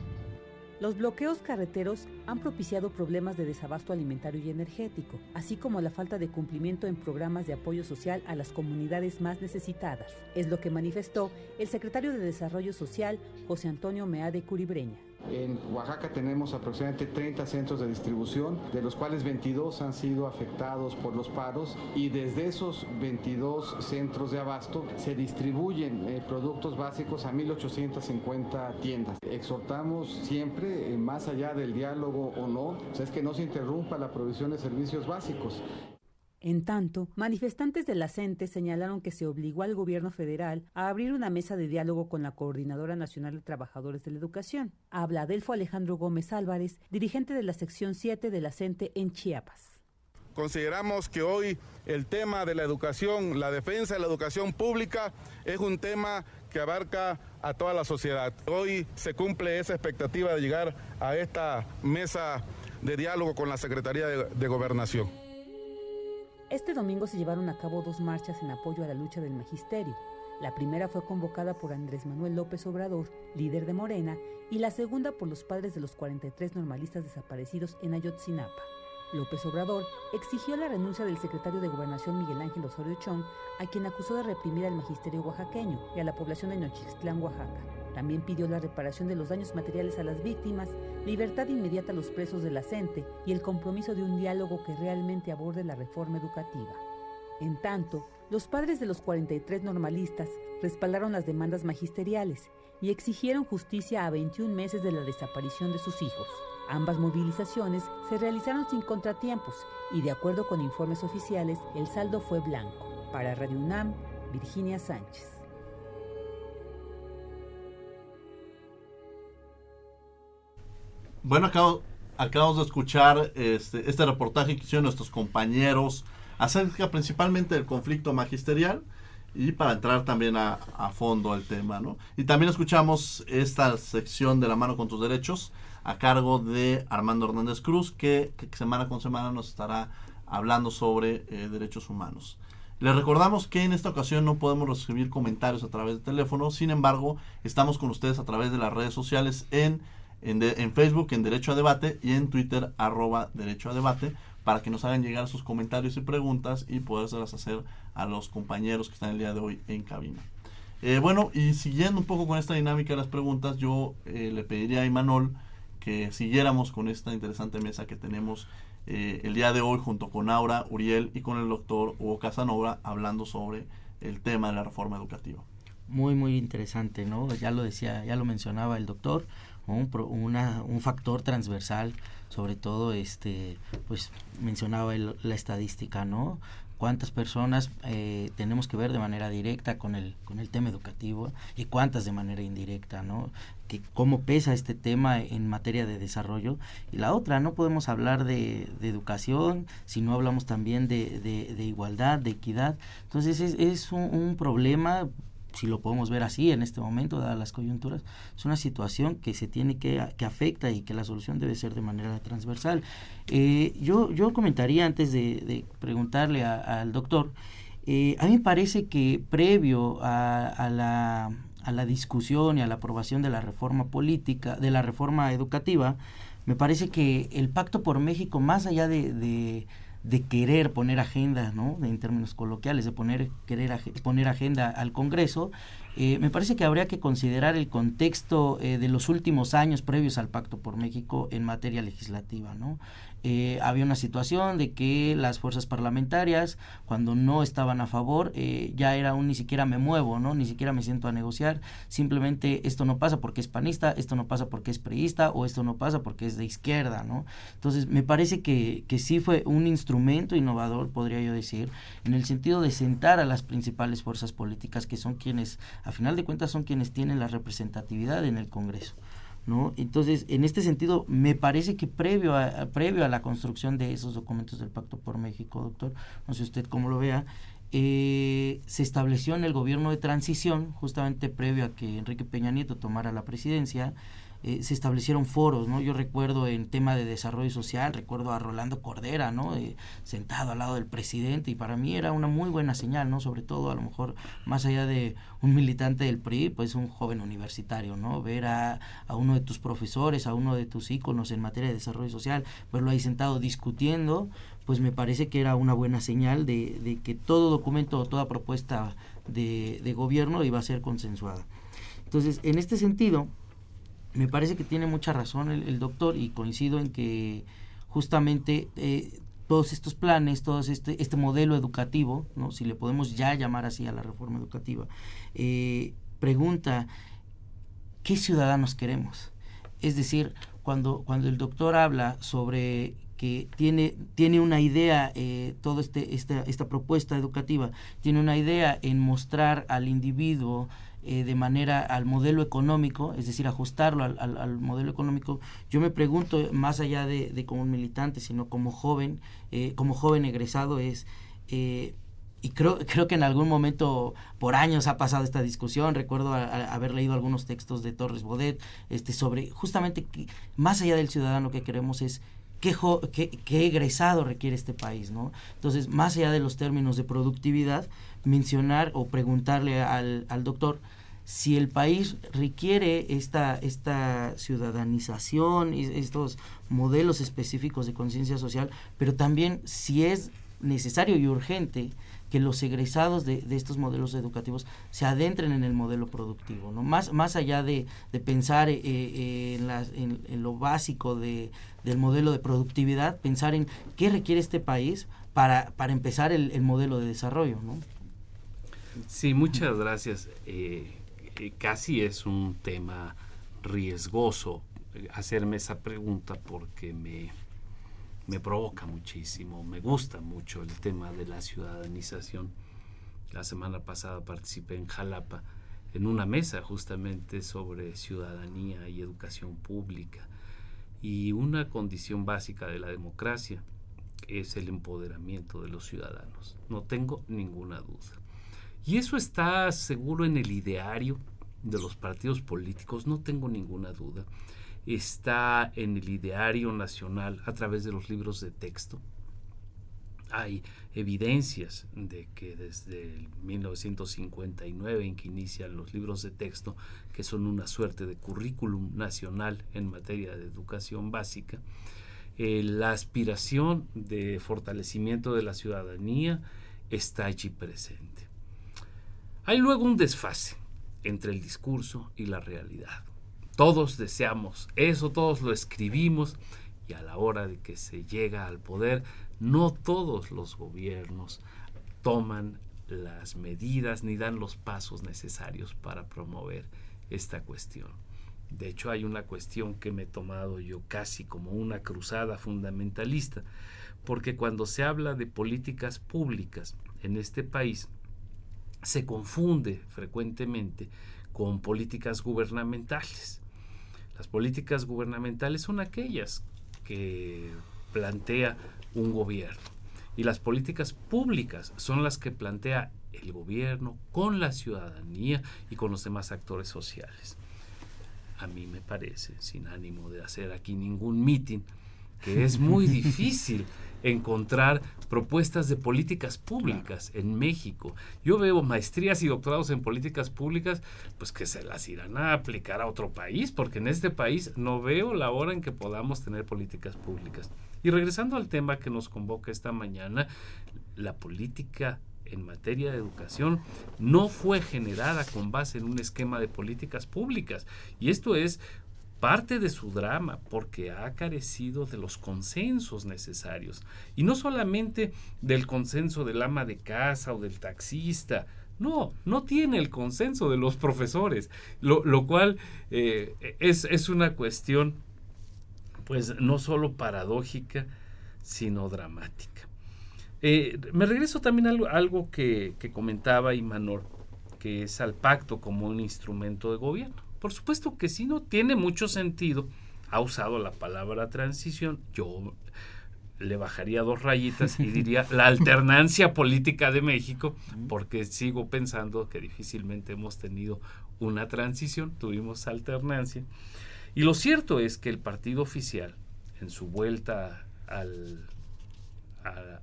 Los bloqueos carreteros han propiciado problemas de desabasto alimentario y energético, así como la falta de cumplimiento en programas de apoyo social a las comunidades más necesitadas. Es lo que manifestó el secretario de Desarrollo Social, José Antonio Meade Curibreña. En Oaxaca tenemos aproximadamente 30 centros de distribución, de los cuales 22 han sido afectados por los paros y desde esos 22 centros de abasto se distribuyen eh, productos básicos a 1.850 tiendas. Exhortamos siempre, eh, más allá del diálogo o no, es que no se interrumpa la provisión de servicios básicos. En tanto, manifestantes de la señalaron que se obligó al gobierno federal a abrir una mesa de diálogo con la Coordinadora Nacional de Trabajadores de la Educación. Habla Adelfo Alejandro Gómez Álvarez, dirigente de la sección 7 de la CENTE en Chiapas. Consideramos que hoy el tema de la educación, la defensa de la educación pública, es un tema que abarca a toda la sociedad. Hoy se cumple esa expectativa de llegar a esta mesa de diálogo con la Secretaría de Gobernación. Este domingo se llevaron a cabo dos marchas en apoyo a la lucha del magisterio. La primera fue convocada por Andrés Manuel López Obrador, líder de Morena, y la segunda por los padres de los 43 normalistas desaparecidos en Ayotzinapa. López Obrador exigió la renuncia del secretario de Gobernación Miguel Ángel Osorio Chong, a quien acusó de reprimir al magisterio oaxaqueño y a la población de Nochixtlán, Oaxaca. También pidió la reparación de los daños materiales a las víctimas, libertad inmediata a los presos de la CENTE y el compromiso de un diálogo que realmente aborde la reforma educativa. En tanto, los padres de los 43 normalistas respaldaron las demandas magisteriales y exigieron justicia a 21 meses de la desaparición de sus hijos. Ambas movilizaciones se realizaron sin contratiempos y de acuerdo con informes oficiales, el saldo fue blanco. Para Radio UNAM, Virginia Sánchez. Bueno, acabamos de escuchar este, este reportaje que hicieron nuestros compañeros acerca principalmente del conflicto magisterial y para entrar también a, a, fondo al tema, ¿no? Y también escuchamos esta sección de la mano con tus derechos a cargo de Armando Hernández Cruz, que, semana con semana nos estará hablando sobre eh, derechos humanos. Les recordamos que en esta ocasión no podemos recibir comentarios a través de teléfono, sin embargo, estamos con ustedes a través de las redes sociales en, en Facebook en Derecho a Debate y en Twitter arroba Derecho a Debate para que nos hagan llegar sus comentarios y preguntas y podérselas hacer a los compañeros que están el día de hoy en cabina. Eh, bueno, y siguiendo un poco con esta dinámica de las preguntas, yo eh, le pediría a Imanol que siguiéramos con esta interesante mesa que tenemos eh, el día de hoy junto con Aura, Uriel y con el doctor Hugo Casanova hablando sobre el tema de la reforma educativa. Muy, muy interesante, ¿no? Ya lo decía, ya lo mencionaba el doctor, un, una, un factor transversal, sobre todo, este, pues mencionaba el, la estadística, ¿no? cuántas personas eh, tenemos que ver de manera directa con el con el tema educativo y cuántas de manera indirecta no cómo pesa este tema en materia de desarrollo y la otra no podemos hablar de, educación si no hablamos también de, igualdad de equidad entonces es, un, problema si lo podemos ver así en este momento, dadas las coyunturas, es una situación que se tiene que, que afecta y que la solución debe ser de manera transversal. Eh, yo, yo comentaría antes de, de preguntarle a, al doctor, eh, a mí me parece que previo a, a, la, a la discusión y a la aprobación de la reforma política, de la reforma educativa, me parece que el Pacto por México, más allá de, de querer poner agenda, ¿no? En términos coloquiales, de poner, querer poner agenda al Congreso, eh, me parece que habría que considerar el contexto eh, de los últimos años previos al Pacto por México en materia legislativa, ¿no? Eh, había una situación de que las fuerzas parlamentarias, cuando no estaban a favor, eh, ya era un ni siquiera me muevo, ¿no? Ni siquiera me siento a negociar, simplemente esto no pasa porque es panista, esto no pasa porque es priista o esto no pasa porque es de izquierda, ¿no? Entonces, me parece que, que sí fue un instrumento innovador, podría yo decir, en el sentido de sentar a las principales fuerzas políticas que son quienes, a final de cuentas, son quienes tienen la representatividad en el Congreso. ¿No? Entonces, en este sentido, me parece que previo a, previo a la construcción de esos documentos del Pacto por México, doctor, no sé usted cómo lo vea, eh, se estableció en el gobierno de transición, justamente previo a que Enrique Peña Nieto tomara la presidencia, eh, se establecieron foros, ¿no? Yo recuerdo en tema de desarrollo social, recuerdo a Rolando Cordera, ¿no? Eh, sentado al lado del presidente y para mí era una muy buena señal, ¿no? Sobre todo a lo mejor más allá de un militante del PRI, pues un joven universitario, ¿no? Ver a, a uno de tus profesores, a uno de tus íconos en materia de desarrollo social, verlo ahí sentado discutiendo, pues me parece que era una buena señal de, de que todo documento o toda propuesta de, de gobierno iba a ser consensuada. Entonces, en este sentido, me parece que tiene mucha razón el, doctor y coincido en que justamente eh, todos estos planes, todo este, este modelo educativo, ¿no? si le podemos ya llamar así a la reforma educativa, eh, pregunta, ¿qué ciudadanos queremos? Es decir, cuando, cuando el doctor habla sobre que tiene, tiene una idea, eh, toda este, esta, esta propuesta educativa, tiene una idea en mostrar al individuo eh, de manera al modelo económico, es decir, ajustarlo al, al, modelo económico. Yo me pregunto, más allá de, como un militante, sino como joven, eh, como joven egresado, es... Eh, y creo, creo que en algún momento, por años ha pasado esta discusión, recuerdo haber leído algunos textos de Torres Bodet, este, sobre justamente más allá del ciudadano que queremos es qué, qué, qué, egresado requiere este país, ¿no? Entonces, más allá de los términos de productividad, mencionar o preguntarle al, al doctor si el país requiere esta, esta ciudadanización, estos modelos específicos de conciencia social, pero también si es necesario y urgente que los egresados de, de, estos modelos educativos se adentren en el modelo productivo, ¿no? Más, más allá de, de pensar eh, eh, en, las, en, lo básico de, del modelo de productividad, pensar en qué requiere este país para, para empezar el, el modelo de desarrollo, ¿no? Sí, muchas gracias. Eh, casi es un tema riesgoso eh, hacerme esa pregunta porque me, me provoca muchísimo, me gusta mucho el tema de la ciudadanización. La semana pasada participé en Jalapa en una mesa justamente sobre ciudadanía y educación pública. Y una condición básica de la democracia es el empoderamiento de los ciudadanos. No tengo ninguna duda. Y eso está seguro en el ideario de los partidos políticos, no tengo ninguna duda. Está en el ideario nacional a través de los libros de texto. Hay evidencias de que desde 1959 en que inician los libros de texto, que son una suerte de currículum nacional en materia de educación básica, eh, la aspiración de fortalecimiento de la ciudadanía está allí presente. Hay luego un desfase entre el discurso y la realidad. Todos deseamos eso, todos lo escribimos y a la hora de que se llega al poder, no todos los gobiernos toman las medidas ni dan los pasos necesarios para promover esta cuestión. De hecho, hay una cuestión que me he tomado yo casi como una cruzada fundamentalista, porque cuando se habla de políticas públicas en este país, se confunde frecuentemente con políticas gubernamentales. Las políticas gubernamentales son aquellas que plantea un gobierno y las políticas públicas son las que plantea el gobierno con la ciudadanía y con los demás actores sociales. A mí me parece, sin ánimo de hacer aquí ningún mitin, que es muy difícil encontrar propuestas de políticas públicas en México. Yo veo maestrías y doctorados en políticas públicas, pues que se las irán a aplicar a otro país, porque en este país no veo la hora en que podamos tener políticas públicas. Y regresando al tema que nos convoca esta mañana, la política en materia de educación no fue generada con base en un esquema de políticas públicas. Y esto es parte de su drama porque ha carecido de los consensos necesarios. Y no solamente del consenso del ama de casa o del taxista, no, no tiene el consenso de los profesores, lo, cual eh, es, es, una cuestión, pues, no solo paradójica, sino dramática. Eh, me regreso también a algo, algo que, que comentaba Imanor, que es al pacto como un instrumento de gobierno. Por supuesto que sí, no tiene mucho sentido. Ha usado la palabra transición. Yo le bajaría dos rayitas y diría la alternancia política de México, porque sigo pensando que difícilmente hemos tenido una transición, tuvimos alternancia. Y lo cierto es que el partido oficial, en su vuelta al,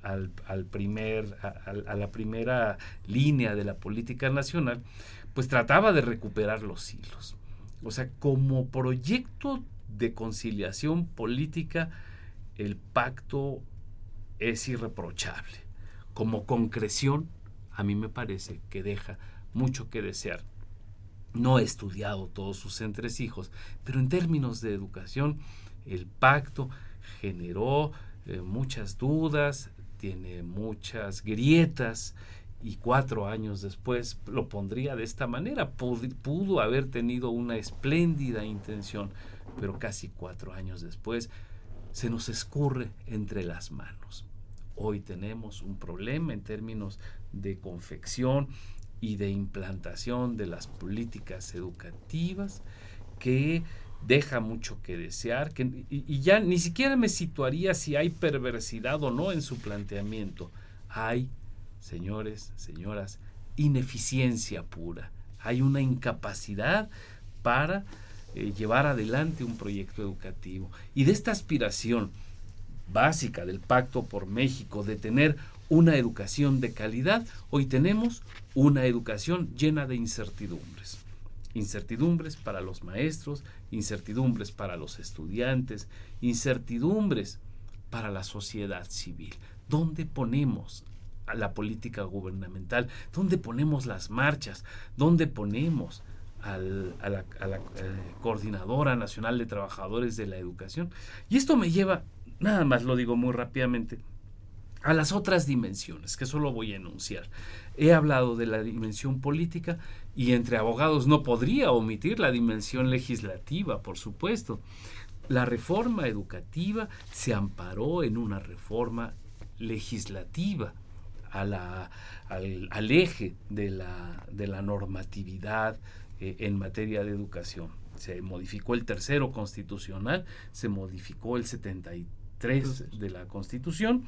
al, primer, a, la primera línea de la política nacional, pues trataba de recuperar los hilos. O sea, como proyecto de conciliación política, el pacto es irreprochable. Como concreción, a mí me parece que deja mucho que desear. No he estudiado todos sus entresijos, pero en términos de educación, el pacto generó eh, muchas dudas, tiene muchas grietas, y cuatro años después lo pondría de esta manera. Pudo, haber tenido una espléndida intención, pero casi cuatro años después se nos escurre entre las manos. Hoy tenemos un problema en términos de confección y de implantación de las políticas educativas que deja mucho que desear que, y ya ni siquiera me situaría si hay perversidad o no en su planteamiento. Hay señores, señoras, ineficiencia pura. Hay una incapacidad para eh, llevar adelante un proyecto educativo. Y de esta aspiración básica del Pacto por México de tener una educación de calidad, hoy tenemos una educación llena de incertidumbres. Incertidumbres para los maestros, incertidumbres para los estudiantes, incertidumbres para la sociedad civil. ¿Dónde ponemos la política gubernamental, dónde ponemos las marchas, dónde ponemos a la, eh, Coordinadora Nacional de Trabajadores de la Educación. Y esto me lleva, nada más lo digo muy rápidamente, a las otras dimensiones, que solo voy a enunciar. He hablado de la dimensión política y entre abogados no podría omitir la dimensión legislativa, por supuesto. La reforma educativa se amparó en una reforma legislativa al, eje de la, de la normatividad eh, en materia de educación. Se modificó el tercero constitucional, se modificó el 73 de la Constitución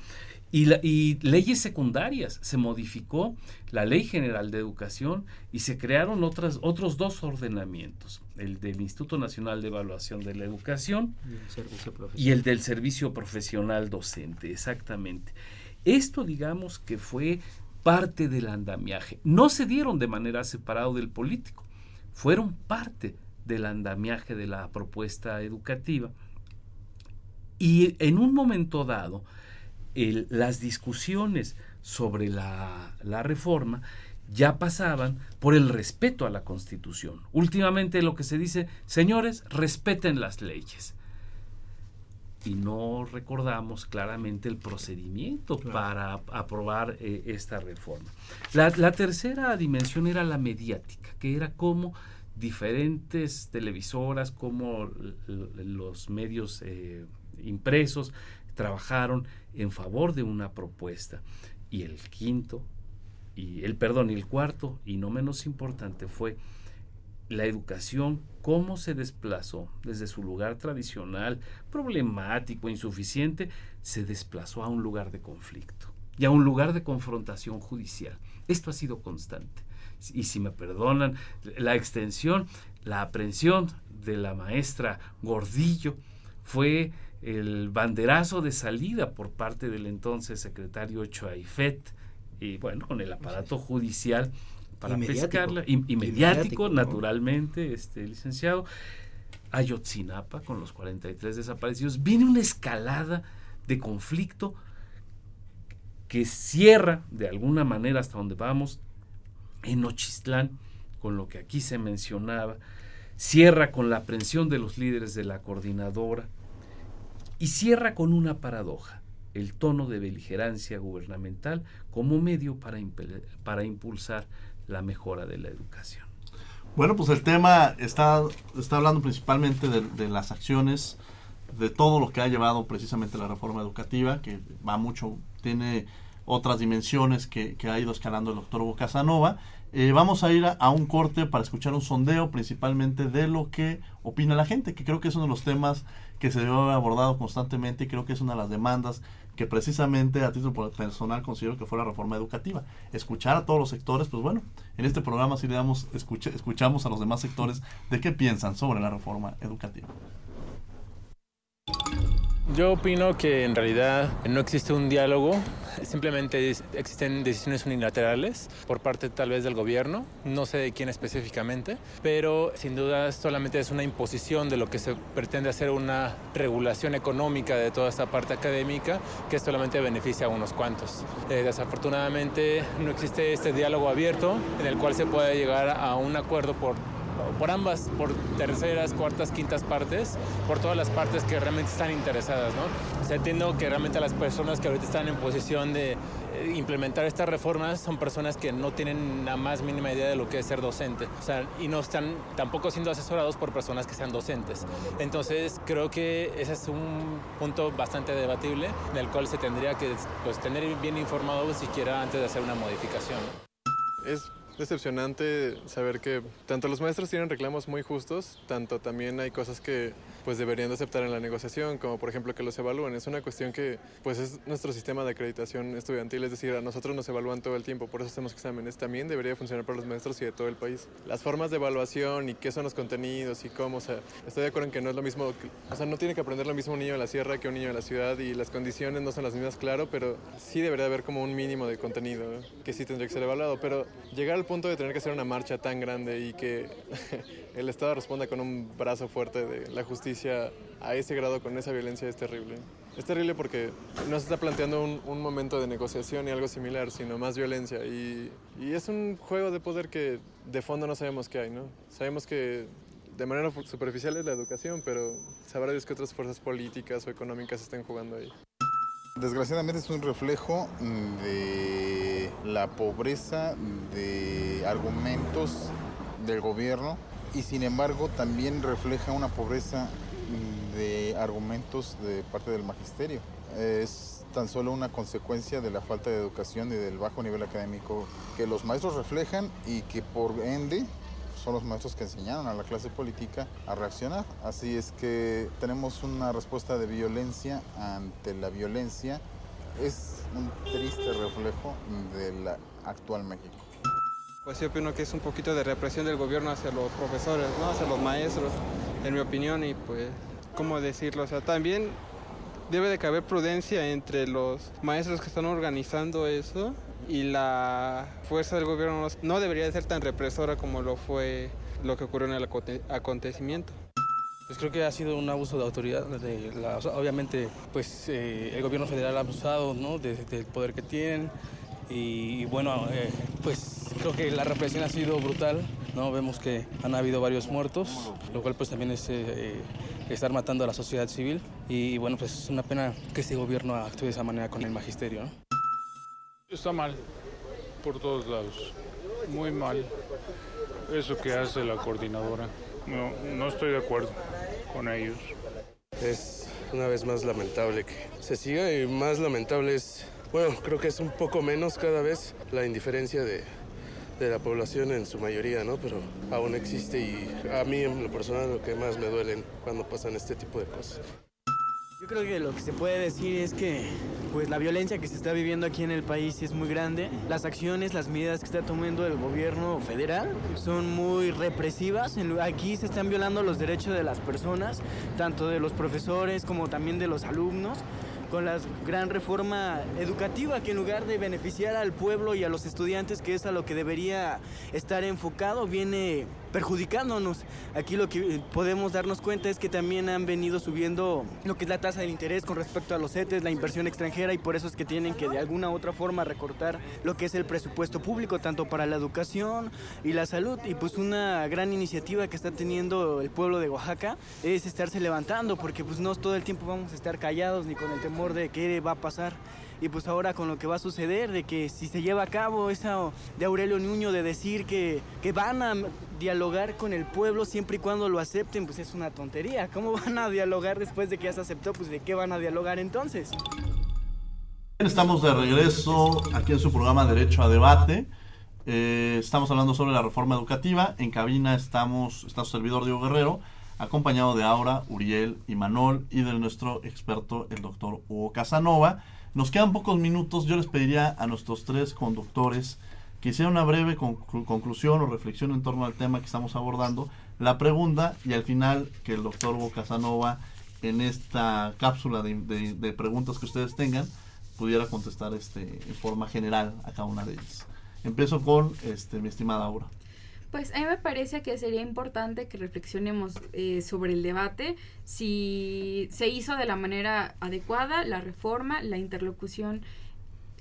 y, la, y, leyes secundarias. Se modificó la Ley General de Educación y se crearon otras, otros dos ordenamientos, el del Instituto Nacional de Evaluación de la Educación y el del Servicio Profesional Docente, exactamente. Esto digamos que fue parte del andamiaje. No se dieron de manera separada del político, fueron parte del andamiaje de la propuesta educativa. Y en un momento dado, las discusiones sobre la, la reforma ya pasaban por el respeto a la Constitución. Últimamente lo que se dice, señores, respeten las leyes y no recordamos claramente el procedimiento para aprobar eh, esta reforma. La, tercera dimensión era la mediática, que era como diferentes televisoras, como los medios eh, impresos trabajaron en favor de una propuesta. Y el quinto, y el perdón, y el cuarto, y no menos importante, fue la educación, cómo se desplazó desde su lugar tradicional, problemático, insuficiente, se desplazó a un lugar de conflicto y a un lugar de confrontación judicial. Esto ha sido constante. Y si me perdonan, la extensión, la aprehensión de la maestra Gordillo fue el banderazo de salida por parte del entonces secretario Choaifet y bueno, con el aparato judicial para pescarla, y, mediático, naturalmente, este licenciado, Ayotzinapa con los 43 desaparecidos, viene una escalada de conflicto que cierra de alguna manera hasta donde vamos en Ochistlán, con lo que aquí se mencionaba, cierra con la aprehensión de los líderes de la coordinadora y cierra con una paradoja, el tono de beligerancia gubernamental como medio para, para impulsar la mejora de la educación. Bueno, pues el tema está, está hablando principalmente de, las acciones, de todo lo que ha llevado precisamente la reforma educativa, que va mucho, tiene otras dimensiones que, ha ido escalando el doctor Hugo Casanova. Eh, vamos a ir a, un corte para escuchar un sondeo principalmente de lo que opina la gente, que creo que es uno de los temas que se debe haber abordado constantemente y creo que es una de las demandas que precisamente a título personal considero que fue la reforma educativa. Escuchar a todos los sectores, pues bueno, en este programa sí le damos, escuchamos a los demás sectores de qué piensan sobre la reforma educativa. Yo opino que en realidad no existe un diálogo, simplemente existen decisiones unilaterales por parte tal vez del gobierno, no sé de quién específicamente, pero sin duda solamente es una imposición de lo que se pretende hacer una regulación económica de toda esta parte académica que solamente beneficia a unos cuantos. Eh, desafortunadamente no existe este diálogo abierto en el cual se pueda llegar a un acuerdo por por ambas, por terceras, cuartas, quintas partes, por todas las partes que realmente están interesadas, ¿no? O sea, entiendo que realmente las personas que ahorita están en posición de eh, implementar estas reformas son personas que no tienen la más mínima idea de lo que es ser docente, o sea, y no están tampoco siendo asesorados por personas que sean docentes. Entonces, creo que ese es un punto bastante debatible en el cual se tendría que pues, tener bien informado siquiera antes de hacer una modificación. Es decepcionante saber que tanto los maestros tienen reclamos muy justos, tanto también hay cosas que pues deberían de aceptar en la negociación, como por ejemplo que los evalúen. Es una cuestión que pues es nuestro sistema de acreditación estudiantil, es decir, a nosotros nos evalúan todo el tiempo, por eso hacemos exámenes. También debería funcionar para los maestros y de todo el país. Las formas de evaluación y qué son los contenidos y cómo, o sea, estoy de acuerdo en que no es lo mismo, o sea, no tiene que aprender lo mismo un niño de la sierra que un niño de la ciudad y las condiciones no son las mismas, claro, pero sí debería haber como un mínimo de contenido que sí tendría que ser evaluado, pero llegar al punto de tener que hacer una marcha tan grande y que el Estado responda con un brazo fuerte de la justicia a ese grado con esa violencia es terrible. Es terrible porque no se está planteando un, momento de negociación y algo similar, sino más violencia. Y, y, es un juego de poder que de fondo no sabemos qué hay, ¿no? Sabemos que de manera superficial es la educación, pero sabrá Dios que otras fuerzas políticas o económicas estén jugando ahí. Desgraciadamente es un reflejo de la pobreza de argumentos del gobierno y sin embargo también refleja una pobreza de argumentos de parte del magisterio. Es tan solo una consecuencia de la falta de educación y del bajo nivel académico que los maestros reflejan y que por ende son los maestros que enseñaron a la clase política a reaccionar. Así es que tenemos una respuesta de violencia ante la violencia. Es un triste reflejo del actual México. Pues yo opino que es un poquito de represión del gobierno hacia los profesores, ¿no? hacia los maestros, en mi opinión, y pues, ¿cómo decirlo? O sea, también debe de caber prudencia entre los maestros que están organizando eso y la fuerza del gobierno no debería de ser tan represora como lo fue lo que ocurrió en el acontecimiento. Pues creo que ha sido un abuso de autoridad. obviamente, pues eh, el gobierno federal ha abusado ¿no? del poder que tienen y, bueno, eh, pues creo que la represión ha sido brutal, ¿no? Vemos que han habido varios muertos, lo cual pues también es eh, estar matando a la sociedad civil y bueno, pues es una pena que este gobierno actúe de esa manera con el magisterio, ¿no? Está mal, por todos lados, muy mal. Eso que hace la coordinadora, no, no estoy de acuerdo con ellos. Es una vez más lamentable que se siga y más lamentable es bueno, creo que es un poco menos cada vez la indiferencia de, la población en su mayoría, ¿no? Pero aún existe y a mí en lo personal lo que más me duele cuando pasan este tipo de cosas. Yo creo que lo que se puede decir es que pues la violencia que se está viviendo aquí en el país es muy grande. Las acciones, las medidas que está tomando el gobierno federal son muy represivas. Aquí se están violando los derechos de las personas, tanto de los profesores como también de los alumnos con la gran reforma educativa que en lugar de beneficiar al pueblo y a los estudiantes, que es a lo que debería estar enfocado, viene perjudicándonos. Aquí lo que podemos darnos cuenta es que también han venido subiendo lo que es la tasa de interés con respecto a los CETES, la inversión extranjera y por eso es que tienen que de alguna u otra forma recortar lo que es el presupuesto público tanto para la educación y la salud y pues una gran iniciativa que está teniendo el pueblo de Oaxaca es estarse levantando porque pues no todo el tiempo vamos a estar callados ni con el temor de qué va a pasar y pues ahora con lo que va a suceder, de que si se lleva a cabo esa de Aurelio Nuño de decir que, que van a dialogar con el pueblo siempre y cuando lo acepten, pues es una tontería. ¿Cómo van a dialogar después de que ya se aceptó? Pues de qué van a dialogar entonces. Estamos de regreso aquí en su programa Derecho a Debate. Eh, estamos hablando sobre la reforma educativa. En cabina estamos, está su servidor Diego Guerrero, acompañado de Aura, Uriel y Manol y de nuestro experto, el doctor Hugo Casanova. Nos quedan pocos minutos. Yo les pediría a nuestros tres conductores que hicieran una breve conclusión o reflexión en torno al tema que estamos abordando, la pregunta y al final que el doctor Hugo Casanova en esta cápsula de, preguntas que ustedes tengan pudiera contestar este en forma general a cada una de ellas. Empiezo con este mi estimada Aura. Pues a mí me parece que sería importante que reflexionemos eh, sobre el debate, si se hizo de la manera adecuada la reforma, la interlocución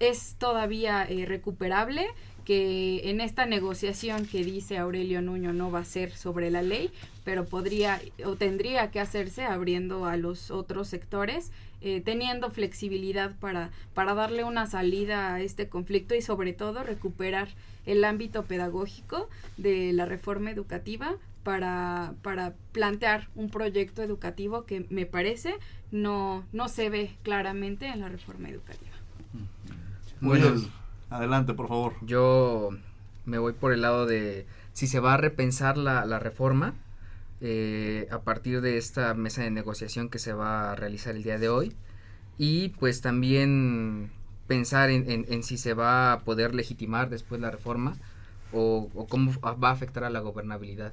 es todavía eh, recuperable, que en esta negociación que dice Aurelio Nuño no va a ser sobre la ley, pero podría o tendría que hacerse abriendo a los otros sectores, eh, teniendo flexibilidad para, para darle una salida a este conflicto y sobre todo recuperar el ámbito pedagógico de la reforma educativa para, para plantear un proyecto educativo que me parece no, no se ve claramente en la reforma educativa. Bueno, adelante, por favor. Yo me voy por el lado de si se va a repensar la, la reforma eh, a partir de esta mesa de negociación que se va a realizar el día de hoy y pues también pensar en, si se va a poder legitimar después la reforma o, cómo va a afectar a la gobernabilidad.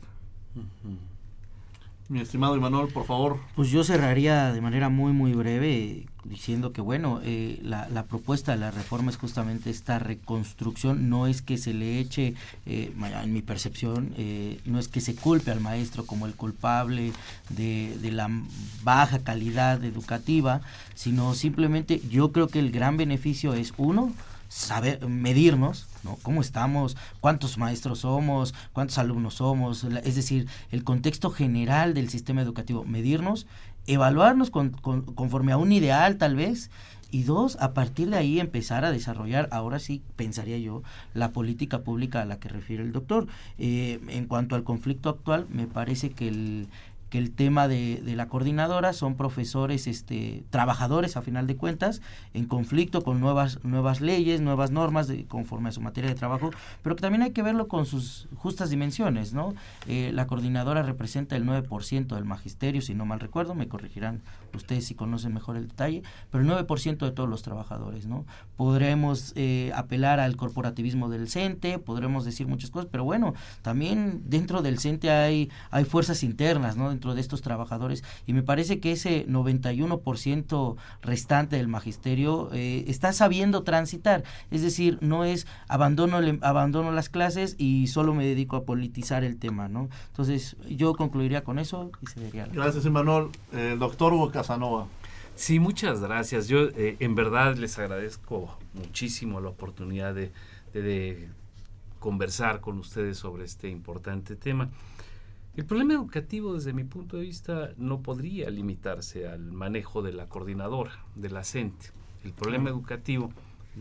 Mi estimado Imanol, por favor. Pues yo cerraría de manera muy, muy breve diciendo que, bueno, eh, la, la, propuesta de la reforma es justamente esta reconstrucción, no es que se le eche, eh, en mi percepción, eh, no es que se culpe al maestro como el culpable de, de la baja calidad educativa, sino simplemente yo creo que el gran beneficio es, uno, saber medirnos, ¿no? ¿Cómo estamos? ¿Cuántos maestros somos? ¿Cuántos alumnos somos? Es decir, el contexto general del sistema educativo, medirnos, evaluarnos con, conforme a un ideal tal vez, y dos, a partir de ahí empezar a desarrollar, ahora sí pensaría yo, la política pública a la que refiere el doctor. Eh, en cuanto al conflicto actual, me parece que el, que el tema de, de, la coordinadora son profesores, este, trabajadores a final de cuentas, en conflicto con nuevas, nuevas leyes, nuevas normas de, conforme a su materia de trabajo, pero que también hay que verlo con sus justas dimensiones, ¿no? Eh, la coordinadora representa el 9% del magisterio, si no mal recuerdo, me corregirán ustedes si conocen mejor el detalle, pero el 9% de todos los trabajadores, ¿no? Podremos eh, apelar al corporativismo del CENTE, podremos decir muchas cosas, pero bueno, también dentro del CENTE hay, hay fuerzas internas, ¿no? Dentro de estos trabajadores, y me parece que ese 91% restante del magisterio eh, está sabiendo transitar, es decir, no es abandono, abandono las clases y solo me dedico a politizar el tema, ¿no? Entonces, yo concluiría con eso y se diría. Gracias, Emanuel. El doctor Hugo Casanova. Sí, muchas gracias. Yo eh, en verdad les agradezco muchísimo la oportunidad de, de, conversar con ustedes sobre este importante tema. El problema educativo desde mi punto de vista no podría limitarse al manejo de la coordinadora, de la CENTE. El problema educativo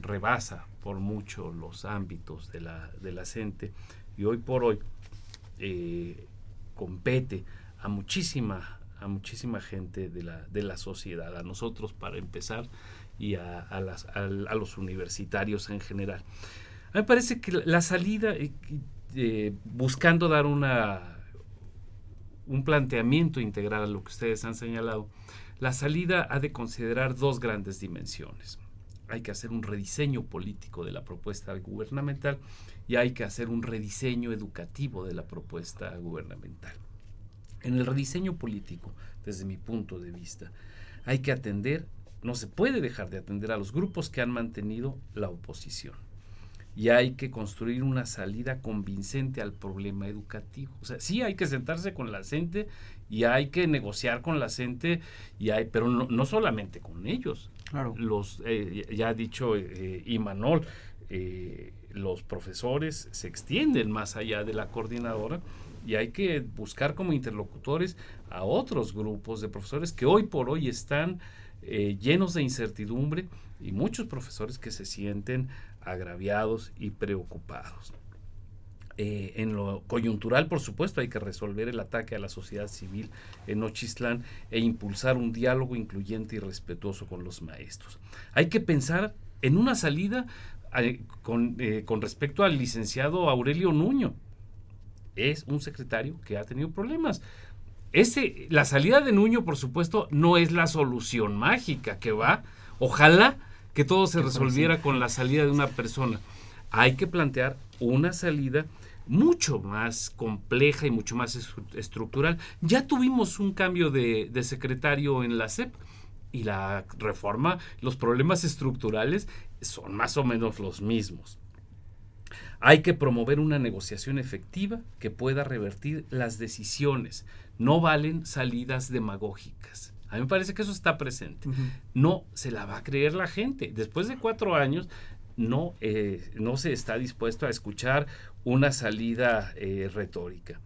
rebasa por mucho los ámbitos de la, de la CENTE y hoy por hoy eh, compete a muchísima a muchísima gente de la, de la sociedad, a nosotros para empezar y a, a, los universitarios en general. A mí me parece que la salida, eh, buscando dar una, un planteamiento integral a lo que ustedes han señalado, La salida ha de considerar dos grandes dimensiones. Hay que hacer un rediseño político de la propuesta gubernamental y hay que hacer un rediseño educativo de la propuesta gubernamental. En el rediseño político, desde mi punto de vista, hay que atender, no se puede dejar de atender a los grupos que han mantenido la oposición. Y hay que construir una salida convincente al problema educativo. O sea, sí hay que sentarse con la gente y hay que negociar con la gente, y hay, pero no, solamente con ellos. Claro. Los, eh, ya ha dicho eh, Imanol, eh, los profesores se extienden más allá de la coordinadora y hay que buscar como interlocutores a otros grupos de profesores que hoy por hoy están eh, llenos de incertidumbre y muchos profesores que se sienten agraviados y preocupados. Eh, en lo coyuntural, por supuesto, hay que resolver el ataque a la sociedad civil en Ochistlán e impulsar un diálogo incluyente y respetuoso con los maestros. Hay que pensar en una salida eh, con, con respecto al licenciado Aurelio Nuño, es un secretario que ha tenido problemas. Ese, la salida de Nuño, por supuesto, no es la solución mágica que va. Ojalá que todo se resolviera con la salida de una persona. Hay que plantear una salida mucho más compleja y mucho más estructural. Ya tuvimos un cambio de, de secretario en la SEP y la reforma, los problemas estructurales son más o menos los mismos. Hay que promover una negociación efectiva que pueda revertir las decisiones. No valen salidas demagógicas. A mí me parece que eso está presente. No se la va a creer la gente. Después de cuatro años, no, eh, no se está dispuesto a escuchar una salida eh, retórica.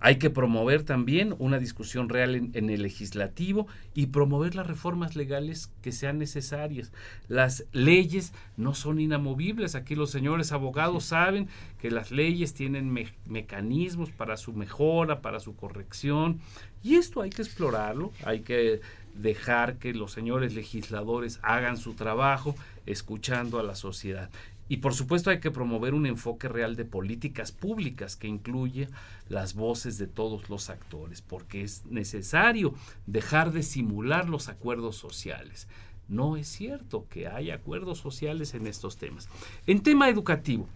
Hay que promover también una discusión real en, el legislativo y promover las reformas legales que sean necesarias. Las leyes no son inamovibles. Aquí los señores abogados saben que las leyes tienen mecanismos para su mejora, para su corrección. Y esto hay que explorarlo, hay que dejar que los señores legisladores hagan su trabajo escuchando a la sociedad. Y por supuesto hay que promover un enfoque real de políticas públicas que incluye las voces de todos los actores, porque es necesario dejar de simular los acuerdos sociales. No es cierto que haya acuerdos sociales en estos temas. En tema educativo,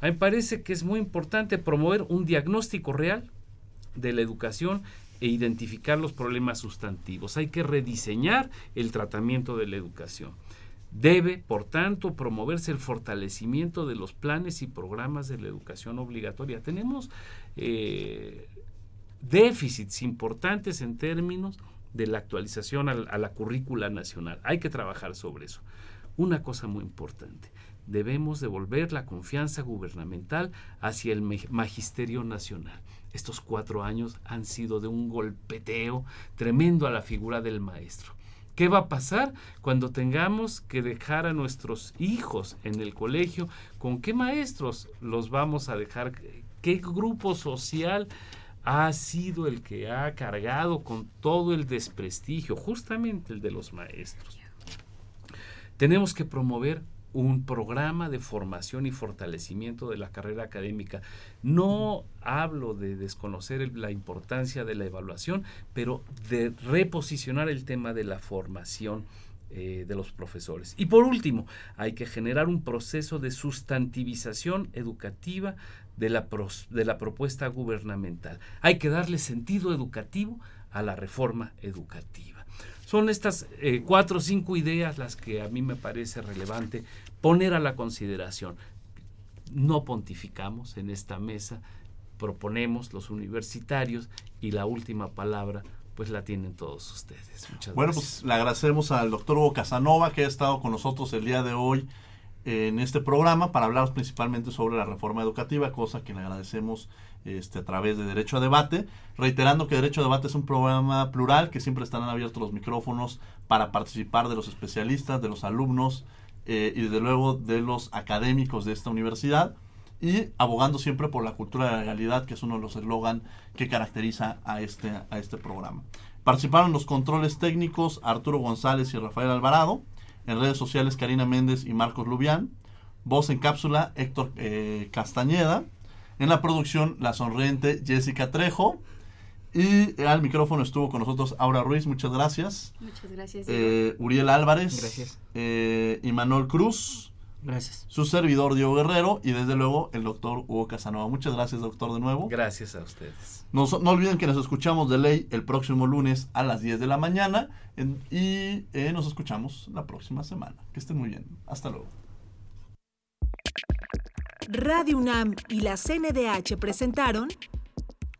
a mí me parece que es muy importante promover un diagnóstico real de la educación e identificar los problemas sustantivos. Hay que rediseñar el tratamiento de la educación. Debe, por tanto, promoverse el fortalecimiento de los planes y programas de la educación obligatoria. Tenemos eh, déficits importantes en términos de la actualización a, la currícula nacional. Hay que trabajar sobre eso. Una cosa muy importante, debemos devolver la confianza gubernamental hacia el magisterio nacional. Estos cuatro años han sido de un golpeteo tremendo a la figura del maestro. ¿Qué va a pasar cuando tengamos que dejar a nuestros hijos en el colegio? ¿Con qué maestros los vamos a dejar? ¿Qué grupo social ha sido el que ha cargado con todo el desprestigio? Justamente el de los maestros. Tenemos que promover un programa de formación y fortalecimiento de la carrera académica. No hablo de desconocer la importancia de la evaluación, pero de reposicionar el tema de la formación eh, de los profesores. Y por último, hay que generar un proceso de sustantivización educativa de la, de la propuesta gubernamental. Hay que darle sentido educativo a la reforma educativa. Son estas eh, cuatro o cinco ideas las que a mí me parece relevante poner a la consideración. No pontificamos en esta mesa, proponemos los universitarios y la última palabra pues la tienen todos ustedes. Muchas bueno, pues le agradecemos al doctor Hugo Casanova que ha estado con nosotros el día de hoy en este programa para hablar principalmente sobre la reforma educativa, cosa que le agradecemos este, a través de Derecho a Debate, reiterando que Derecho a Debate es un programa plural, que siempre estarán abiertos los micrófonos para participar de los especialistas, de los alumnos, eh, y desde luego de los académicos de esta universidad y abogando siempre por la cultura de la legalidad, que es uno de los eslogan que caracteriza a este, a este programa. Participaron los controles técnicos Arturo González y Rafael Alvarado, en redes sociales Karina Méndez y Marcos Lubián, voz en cápsula Héctor eh, Castañeda, en la producción la sonriente Jessica Trejo, Y al micrófono estuvo con nosotros Aura Ruiz, muchas gracias. Muchas gracias. Eh, Uriel Álvarez. Gracias. Eh, Imanol Cruz. Gracias. Su servidor Diego Guerrero y desde luego el doctor Hugo Casanova. Muchas gracias, doctor, de nuevo. Gracias a ustedes. No, no olviden que nos escuchamos de ley el próximo lunes a las 10 de la mañana en- y eh, nos escuchamos la próxima semana. Que estén muy bien. Hasta luego. Radio UNAM y la CNDH presentaron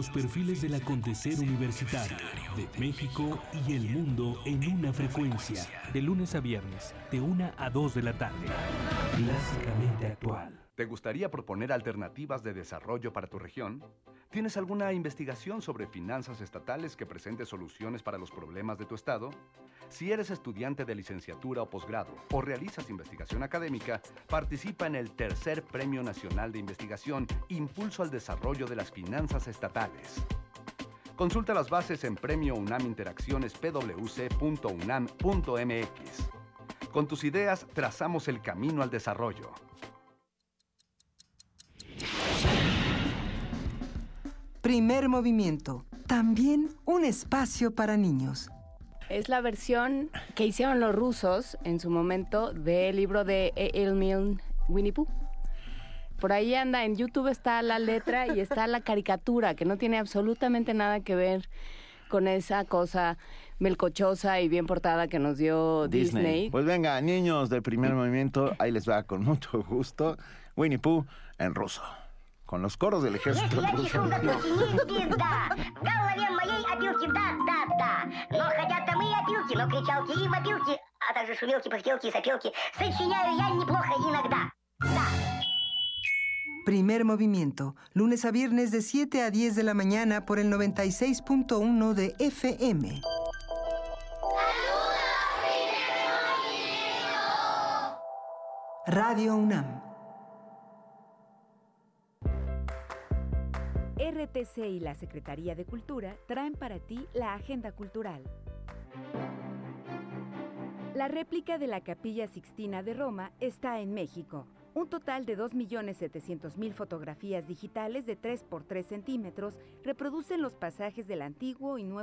Los perfiles del acontecer universitario de México y el mundo en una frecuencia. De lunes a viernes, de 1 a 2 de la tarde. Clásicamente actual. ¿Te gustaría proponer alternativas de desarrollo para tu región? ¿Tienes alguna investigación sobre finanzas estatales que presente soluciones para los problemas de tu estado? Si eres estudiante de licenciatura o posgrado o realizas investigación académica, participa en el tercer Premio Nacional de Investigación Impulso al Desarrollo de las Finanzas Estatales. Consulta las bases en Premio UNAM Interacciones pwc.unam.mx. Con tus ideas trazamos el camino al desarrollo. Primer movimiento. También un espacio para niños. Es la versión que hicieron los rusos en su momento del libro de Emil Winnie Pooh. Por ahí anda, en YouTube está la letra y está la caricatura, que no tiene absolutamente nada que ver con esa cosa melcochosa y bien portada que nos dio Disney. Pues venga, niños del primer movimiento, ahí les va con mucho gusto. Winnie Pooh en ruso Con los coros del ejército Я ruso. пишу в песне да. В голове моей опилки, да, да, да. Но хотят там и опилки, но кричалки и вопилки, а также шумелки, пыхтелки и сопелки. Сочиняю я неплохо иногда. Primer movimiento. Lunes a viernes de 7 a 10 de la mañana por el 96.1 de FM. Radio UNAM. RTC y la Secretaría de Cultura traen para ti la Agenda Cultural. La réplica de la Capilla Sixtina de Roma está en México. Un total de 2.700.000 fotografías digitales de 3 por 3 centímetros reproducen los pasajes del antiguo y nuevo